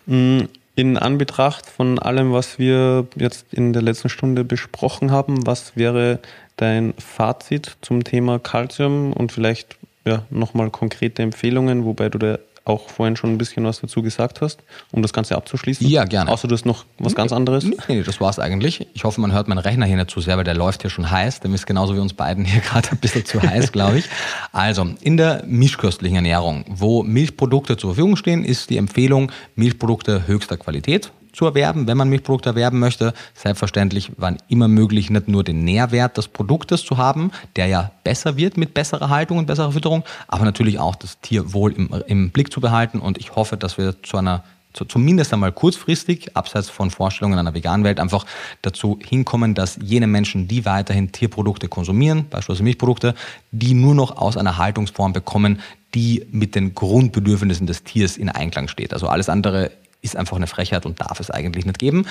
Mm, in Anbetracht von allem, was wir jetzt in der letzten Stunde besprochen haben, was wäre dein Fazit zum Thema Calcium und vielleicht ja, nochmal konkrete Empfehlungen, wobei du der auch vorhin schon ein bisschen was dazu gesagt hast, um das Ganze abzuschließen? Ja, gerne. Außer du hast noch was ganz anderes? Nee, nee das war es eigentlich. Ich hoffe, man hört meinen Rechner hier nicht zu sehr, weil der läuft hier schon heiß. Der ist genauso wie uns beiden hier gerade ein bisschen zu heiß, glaube ich. Also, in der mischköstlichen Ernährung, wo Milchprodukte zur Verfügung stehen, ist die Empfehlung Milchprodukte höchster Qualität zu erwerben, wenn man Milchprodukte erwerben möchte. Selbstverständlich wann immer möglich, nicht nur den Nährwert des Produktes zu haben, der ja besser wird mit besserer Haltung und besserer Fütterung, aber natürlich auch das Tierwohl im, im Blick zu behalten. Und ich hoffe, dass wir zu einer zu, zumindest einmal kurzfristig, abseits von Vorstellungen einer veganen Welt, einfach dazu hinkommen, dass jene Menschen, die weiterhin Tierprodukte konsumieren, beispielsweise Milchprodukte, die nur noch aus einer Haltungsform bekommen, die mit den Grundbedürfnissen des Tiers in Einklang steht. Also alles andere ist einfach eine Frechheit und darf es eigentlich nicht geben.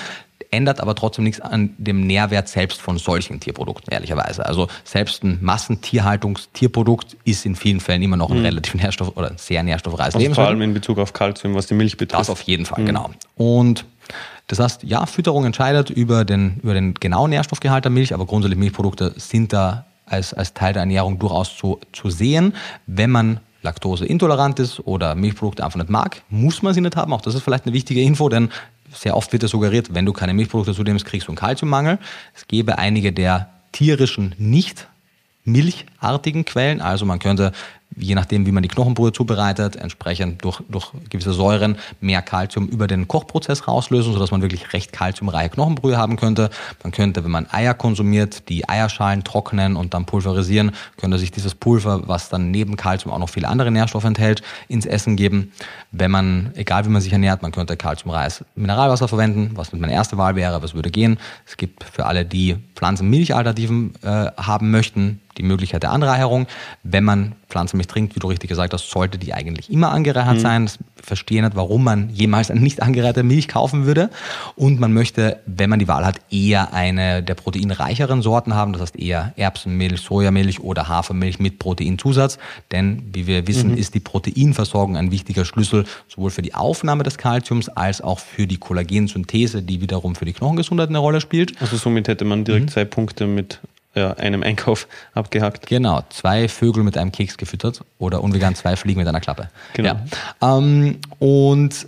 Ändert aber trotzdem nichts an dem Nährwert selbst von solchen Tierprodukten, ehrlicherweise. Also selbst ein Massentierhaltungstierprodukt ist in vielen Fällen immer noch ein mhm. relativ nährstoff- oder sehr nährstoffreiches also Lebensmittel. Vor allem in Bezug auf Kalzium, was die Milch betrifft. Das auf jeden Fall, mhm. genau. Und das heißt, ja, Fütterung entscheidet über den, über den genauen Nährstoffgehalt der Milch, aber grundsätzlich Milchprodukte sind da als, als Teil der Ernährung durchaus zu, zu sehen, wenn man laktoseintolerant ist oder Milchprodukte einfach nicht mag, muss man sie nicht haben. Auch das ist vielleicht eine wichtige Info, denn sehr oft wird ja suggeriert, wenn du keine Milchprodukte zu nimmst, kriegst du einen Kalziummangel. Es gäbe einige der tierischen nicht milchartigen Quellen. Also man könnte je nachdem, wie man die Knochenbrühe zubereitet, entsprechend durch, durch gewisse Säuren mehr Kalzium über den Kochprozess rauslösen, sodass man wirklich recht kalziumreiche Knochenbrühe haben könnte. Man könnte, wenn man Eier konsumiert, die Eierschalen trocknen und dann pulverisieren, könnte sich dieses Pulver, was dann neben Kalzium auch noch viele andere Nährstoffe enthält, ins Essen geben. Wenn man, egal wie man sich ernährt, man könnte kalziumreiches Mineralwasser verwenden, was mit meiner erste Wahl wäre, es würde gehen. Es gibt für alle, die Pflanzenmilchalternativen äh, haben möchten, die Möglichkeit der Anreicherung. Wenn man Pflanzenmilch trinkt, wie du richtig gesagt hast, sollte die eigentlich immer angereichert mhm. sein. Ich verstehe nicht, warum man jemals eine nicht angereicherte Milch kaufen würde. Und man möchte, wenn man die Wahl hat, eher eine der proteinreicheren Sorten haben. Das heißt eher Erbsenmilch, Sojamilch oder Hafermilch mit Proteinzusatz. Denn, wie wir wissen, mhm. ist die Proteinversorgung ein wichtiger Schlüssel sowohl für die Aufnahme des Kalziums als auch für die Kollagensynthese, die wiederum für die Knochengesundheit eine Rolle spielt. Also somit hätte man direkt mhm. zwei Punkte mit ja, einem Einkauf abgehackt. Genau, zwei Vögel mit einem Keks gefüttert oder unvegan zwei Fliegen mit einer Klappe. Genau. Ja. Ähm, und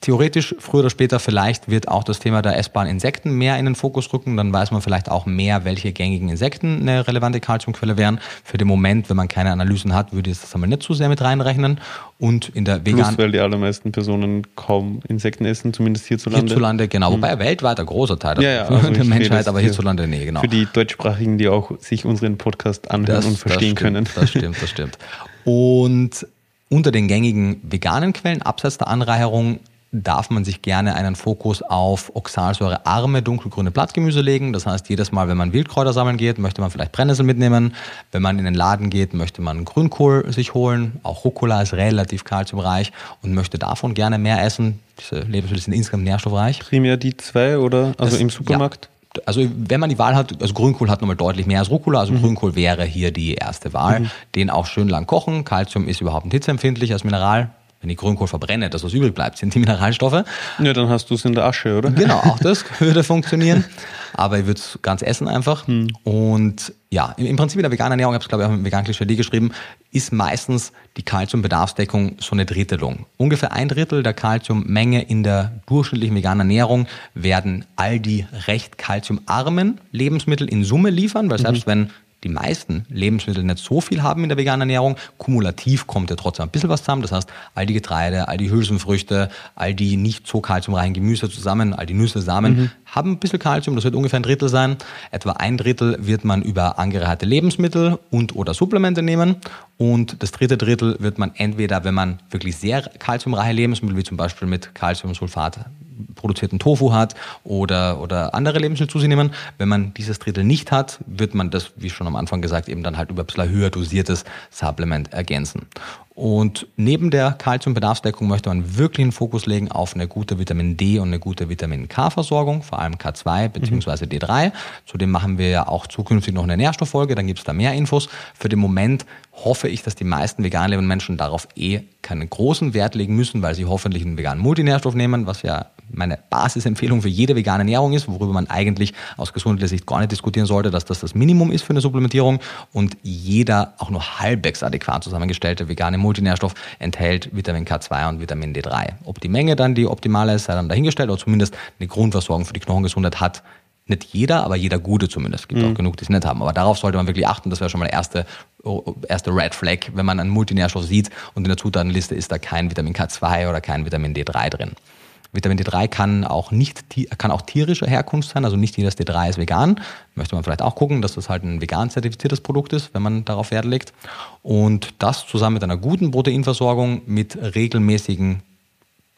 theoretisch früher oder später vielleicht wird auch das Thema der essbaren Insekten mehr in den Fokus rücken. Dann weiß man vielleicht auch mehr, welche gängigen Insekten eine relevante Kalziumquelle wären. Für den Moment, wenn man keine Analysen hat, würde ich das einmal nicht zu sehr mit reinrechnen. Und in der veganen... Plus, weil die allermeisten Personen kaum Insekten essen, zumindest hierzulande. Hierzulande, genau. Mhm. Wobei weltweit ein großer Teil ja, ja, also der Menschheit, aber hierzulande, nee, genau. Für die Deutschsprachigen, die auch sich unseren Podcast anhören das, und verstehen das können. Das stimmt, das stimmt. Und unter den gängigen veganen Quellen, abseits der Anreicherung, darf man sich gerne einen Fokus auf oxalsäurearme dunkelgrüne Blattgemüse legen. Das heißt, jedes Mal, wenn man Wildkräuter sammeln geht, möchte man vielleicht Brennnessel mitnehmen. Wenn man in den Laden geht, möchte man Grünkohl sich holen. Auch Rucola ist relativ kalziumreich und möchte davon gerne mehr essen. Diese Lebensmittel sind insgesamt nährstoffreich. Primär die zwei oder also das, im Supermarkt? Ja also wenn man die Wahl hat, also Grünkohl hat nochmal deutlich mehr als Rucola, also mhm. Grünkohl wäre hier die erste Wahl. Mhm. Den auch schön lang kochen. Kalzium ist überhaupt nicht hitzeempfindlich als Mineral wenn ich Grünkohl verbrenne, das was übrig bleibt, sind die Mineralstoffe. Ja, dann hast du es in der Asche, oder? Genau, auch das würde funktionieren. Aber ich würde es ganz essen einfach. Hm. Und ja, im, Prinzip in der veganen Ernährung, ich habe es glaube ich auch im vegan Klischee geschrieben, ist meistens die Kalziumbedarfsdeckung so eine Drittelung. Ungefähr ein Drittel der Kalziummenge in der durchschnittlichen veganen Ernährung werden all die recht kalziumarmen Lebensmittel in Summe liefern, weil selbst mhm. wenn die meisten Lebensmittel nicht so viel haben in der veganen Ernährung. Kumulativ kommt ja trotzdem ein bisschen was zusammen. Das heißt, all die Getreide, all die Hülsenfrüchte, all die nicht so kalziumreichen Gemüse zusammen, all die Nüsse, Samen mhm. Haben ein bisschen Kalzium. Das wird ungefähr ein Drittel sein. Etwa ein Drittel wird man über angereicherte Lebensmittel und oder Supplemente nehmen. Und das dritte Drittel wird man entweder, wenn man wirklich sehr kalziumreiche Lebensmittel, wie zum Beispiel mit Kalziumsulfat produzierten Tofu hat oder, oder andere Lebensmittel zu sich nehmen. Wenn man dieses Drittel nicht hat, wird man das, wie schon am Anfang gesagt, eben dann halt über ein bisschen höher dosiertes Supplement ergänzen. Und neben der Kalziumbedarfsdeckung möchte man wirklich einen Fokus legen auf eine gute Vitamin D und eine gute Vitamin K-Versorgung, vor allem K2 bzw. D3. Zudem machen wir ja auch zukünftig noch eine Nährstofffolge, dann gibt es da mehr Infos. Für den Moment hoffe ich, dass die meisten vegan lebenden Menschen darauf eh keinen großen Wert legen müssen, weil sie hoffentlich einen veganen Multinährstoff nehmen, was ja meine Basisempfehlung für jede vegane Ernährung ist, worüber man eigentlich aus gesundheitlicher Sicht gar nicht diskutieren sollte, dass das das Minimum ist für eine Supplementierung und jeder auch nur halbwegs adäquat zusammengestellte vegane Multinährstoff enthält Vitamin K2 und Vitamin D3. Ob die Menge dann die optimale ist, sei dann dahingestellt, oder zumindest eine Grundversorgung für die Knochengesundheit hat nicht jeder, aber jeder Gute zumindest. Es gibt mhm. auch genug, die es nicht haben. Aber darauf sollte man wirklich achten. Das wäre schon mal der erste, oh, erste Red Flag, wenn man einen Multinährstoff sieht und in der Zutatenliste ist da kein Vitamin K2 oder kein Vitamin D3 drin. Vitamin D3 kann auch nicht, kann auch tierischer Herkunft sein, also nicht jedes D3 ist vegan. Möchte man vielleicht auch gucken, dass das halt ein vegan zertifiziertes Produkt ist, wenn man darauf Wert legt. Und das zusammen mit einer guten Proteinversorgung, mit regelmäßigen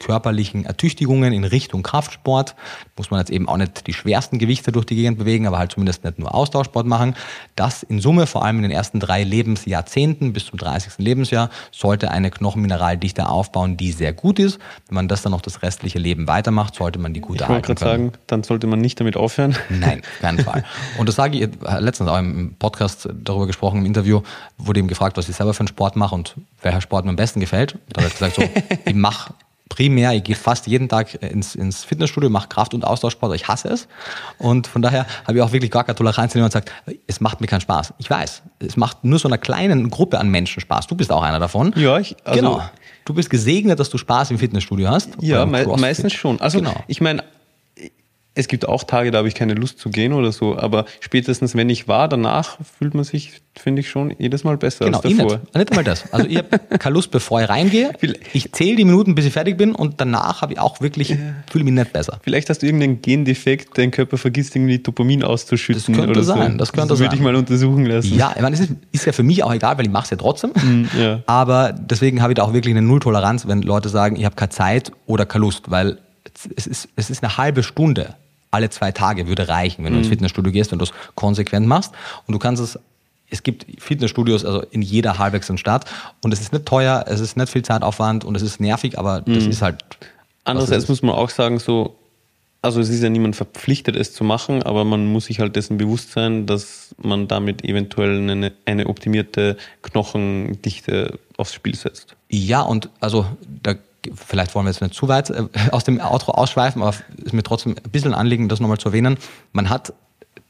körperlichen Ertüchtigungen in Richtung Kraftsport. Muss man jetzt eben auch nicht die schwersten Gewichte durch die Gegend bewegen, aber halt zumindest nicht nur Austauschsport machen. Das in Summe, vor allem in den ersten drei Lebensjahrzehnten bis zum 30. Lebensjahr, sollte eine Knochenmineraldichte aufbauen, die sehr gut ist. Wenn man das dann noch das restliche Leben weitermacht, sollte man die gut ich erhalten können. Ich wollte gerade sagen, dann sollte man nicht damit aufhören. Nein, keinen Fall. Und das sage ich letztens auch im Podcast darüber gesprochen, im Interview, wurde eben gefragt, was ich selber für einen Sport mache und welcher Sport mir am besten gefällt. Da habe ich gesagt, so, ich mache primär, ich gehe fast jeden Tag ins, ins Fitnessstudio, mache Kraft- und Austauschsport, ich hasse es. Und von daher habe ich auch wirklich gar keine Toleranz, wenn jemand sagt, es macht mir keinen Spaß. Ich weiß, es macht nur so einer kleinen Gruppe an Menschen Spaß. Du bist auch einer davon. Ja, ich, also genau. Du bist gesegnet, dass du Spaß im Fitnessstudio hast. Ja, me meistens schon. Also genau. ich meine, es gibt auch Tage, da habe ich keine Lust zu gehen oder so, aber spätestens wenn ich war, danach fühlt man sich, finde ich schon, jedes Mal besser genau, als davor. Nicht, nicht einmal das. Also ich habe keine Lust, bevor ich reingehe. Ich zähle die Minuten, bis ich fertig bin und danach habe ich auch wirklich, ja. fühle mich nicht besser. Vielleicht hast du irgendeinen Gendefekt, dein Körper vergisst irgendwie Dopamin auszuschütten. Das könnte oder sein, so. das könnte das sein. würde ich mal untersuchen lassen. Ja, ich meine, es ist, ist, ja für mich auch egal, weil ich mache es ja trotzdem. Mm, ja. Aber deswegen habe ich da auch wirklich eine Nulltoleranz, wenn Leute sagen, ich habe keine Zeit oder keine Lust, weil es ist, es ist eine halbe Stunde alle zwei Tage würde reichen, wenn du ins mhm. Fitnessstudio gehst, wenn du es konsequent machst. Und du kannst es es gibt Fitnessstudios also in jeder halbwechselnden Stadt und es ist nicht teuer, es ist nicht viel Zeitaufwand und es ist nervig, aber das mhm. ist halt. Andererseits muss man auch sagen, so, also es ist ja niemand verpflichtet, es zu machen, aber man muss sich halt dessen bewusst sein, dass man damit eventuell eine, eine optimierte Knochendichte aufs Spiel setzt. Ja, und also da vielleicht wollen wir jetzt nicht zu weit äh, aus dem Outro ausschweifen, aber es ist mir trotzdem ein bisschen ein Anliegen, das nochmal zu erwähnen. Man hat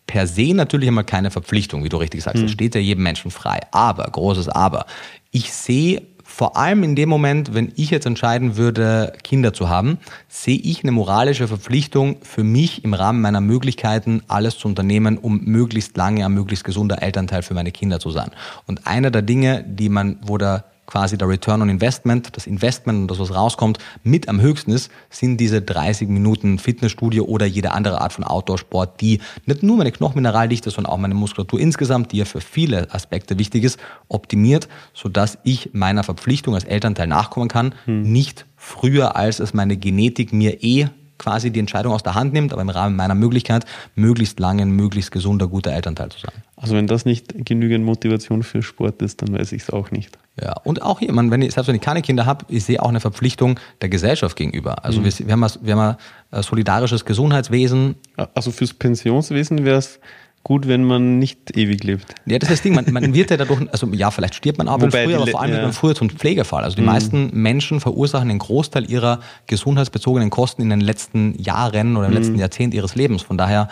per se natürlich immer keine Verpflichtung, wie du richtig sagst. Das hm. steht ja jedem Menschen frei. Aber, großes Aber, ich sehe vor allem in dem Moment, wenn ich jetzt entscheiden würde, Kinder zu haben, sehe ich eine moralische Verpflichtung für mich im Rahmen meiner Möglichkeiten, alles zu unternehmen, um möglichst lange ein möglichst gesunder Elternteil für meine Kinder zu sein. Und einer der Dinge, die man, wo der quasi der Return on Investment, das Investment und das, was rauskommt, mit am höchsten ist, sind diese 30 Minuten Fitnessstudio oder jede andere Art von Outdoor-Sport, die nicht nur meine Knochenmineraldichte, sondern auch meine Muskulatur insgesamt, die ja für viele Aspekte wichtig ist, optimiert, sodass ich meiner Verpflichtung als Elternteil nachkommen kann, hm. nicht früher, als es meine Genetik mir eh quasi die Entscheidung aus der Hand nimmt, aber im Rahmen meiner Möglichkeit, möglichst lange, möglichst gesunder, guter Elternteil zu sein. Also wenn das nicht genügend Motivation für Sport ist, dann weiß ich es auch nicht. Ja, und auch jemand, wenn ich, selbst wenn ich keine Kinder habe, ich sehe auch eine Verpflichtung der Gesellschaft gegenüber. Also mhm. wir, wir, haben, wir haben ein solidarisches Gesundheitswesen. Also fürs Pensionswesen wäre es gut, wenn man nicht ewig lebt. Ja, das ist das Ding. Man, man wird ja dadurch, also ja, vielleicht stirbt man auch Wobei früher, aber vor allem ja. wird man früher zum Pflegefall. Also die mhm. meisten Menschen verursachen den Großteil ihrer gesundheitsbezogenen Kosten in den letzten Jahren oder im mhm. letzten Jahrzehnt ihres Lebens. Von daher,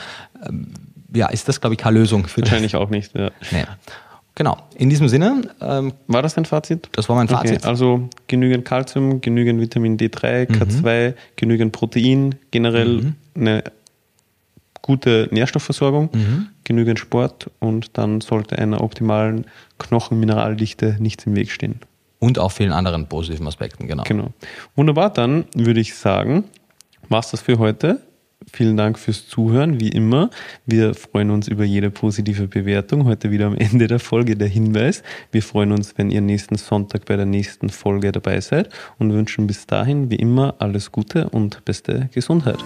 ähm, ja, ist das, glaube ich, keine Lösung für Wahrscheinlich das. auch nicht, ja. Nee. Genau. In diesem Sinne. Ähm, war das dein Fazit? Das war mein Fazit. Okay, also genügend Kalzium, genügend Vitamin D3, K2, mhm. genügend Protein, generell mhm. eine gute Nährstoffversorgung, mhm. genügend Sport und dann sollte einer optimalen Knochenmineraldichte nichts im Weg stehen. Und auch vielen anderen positiven Aspekten, genau. Genau. Wunderbar, dann würde ich sagen, war's das für heute. Vielen Dank fürs Zuhören, wie immer. Wir freuen uns über jede positive Bewertung. Heute wieder am Ende der Folge der Hinweis. Wir freuen uns, wenn ihr nächsten Sonntag bei der nächsten Folge dabei seid und wünschen bis dahin, wie immer, alles Gute und beste Gesundheit.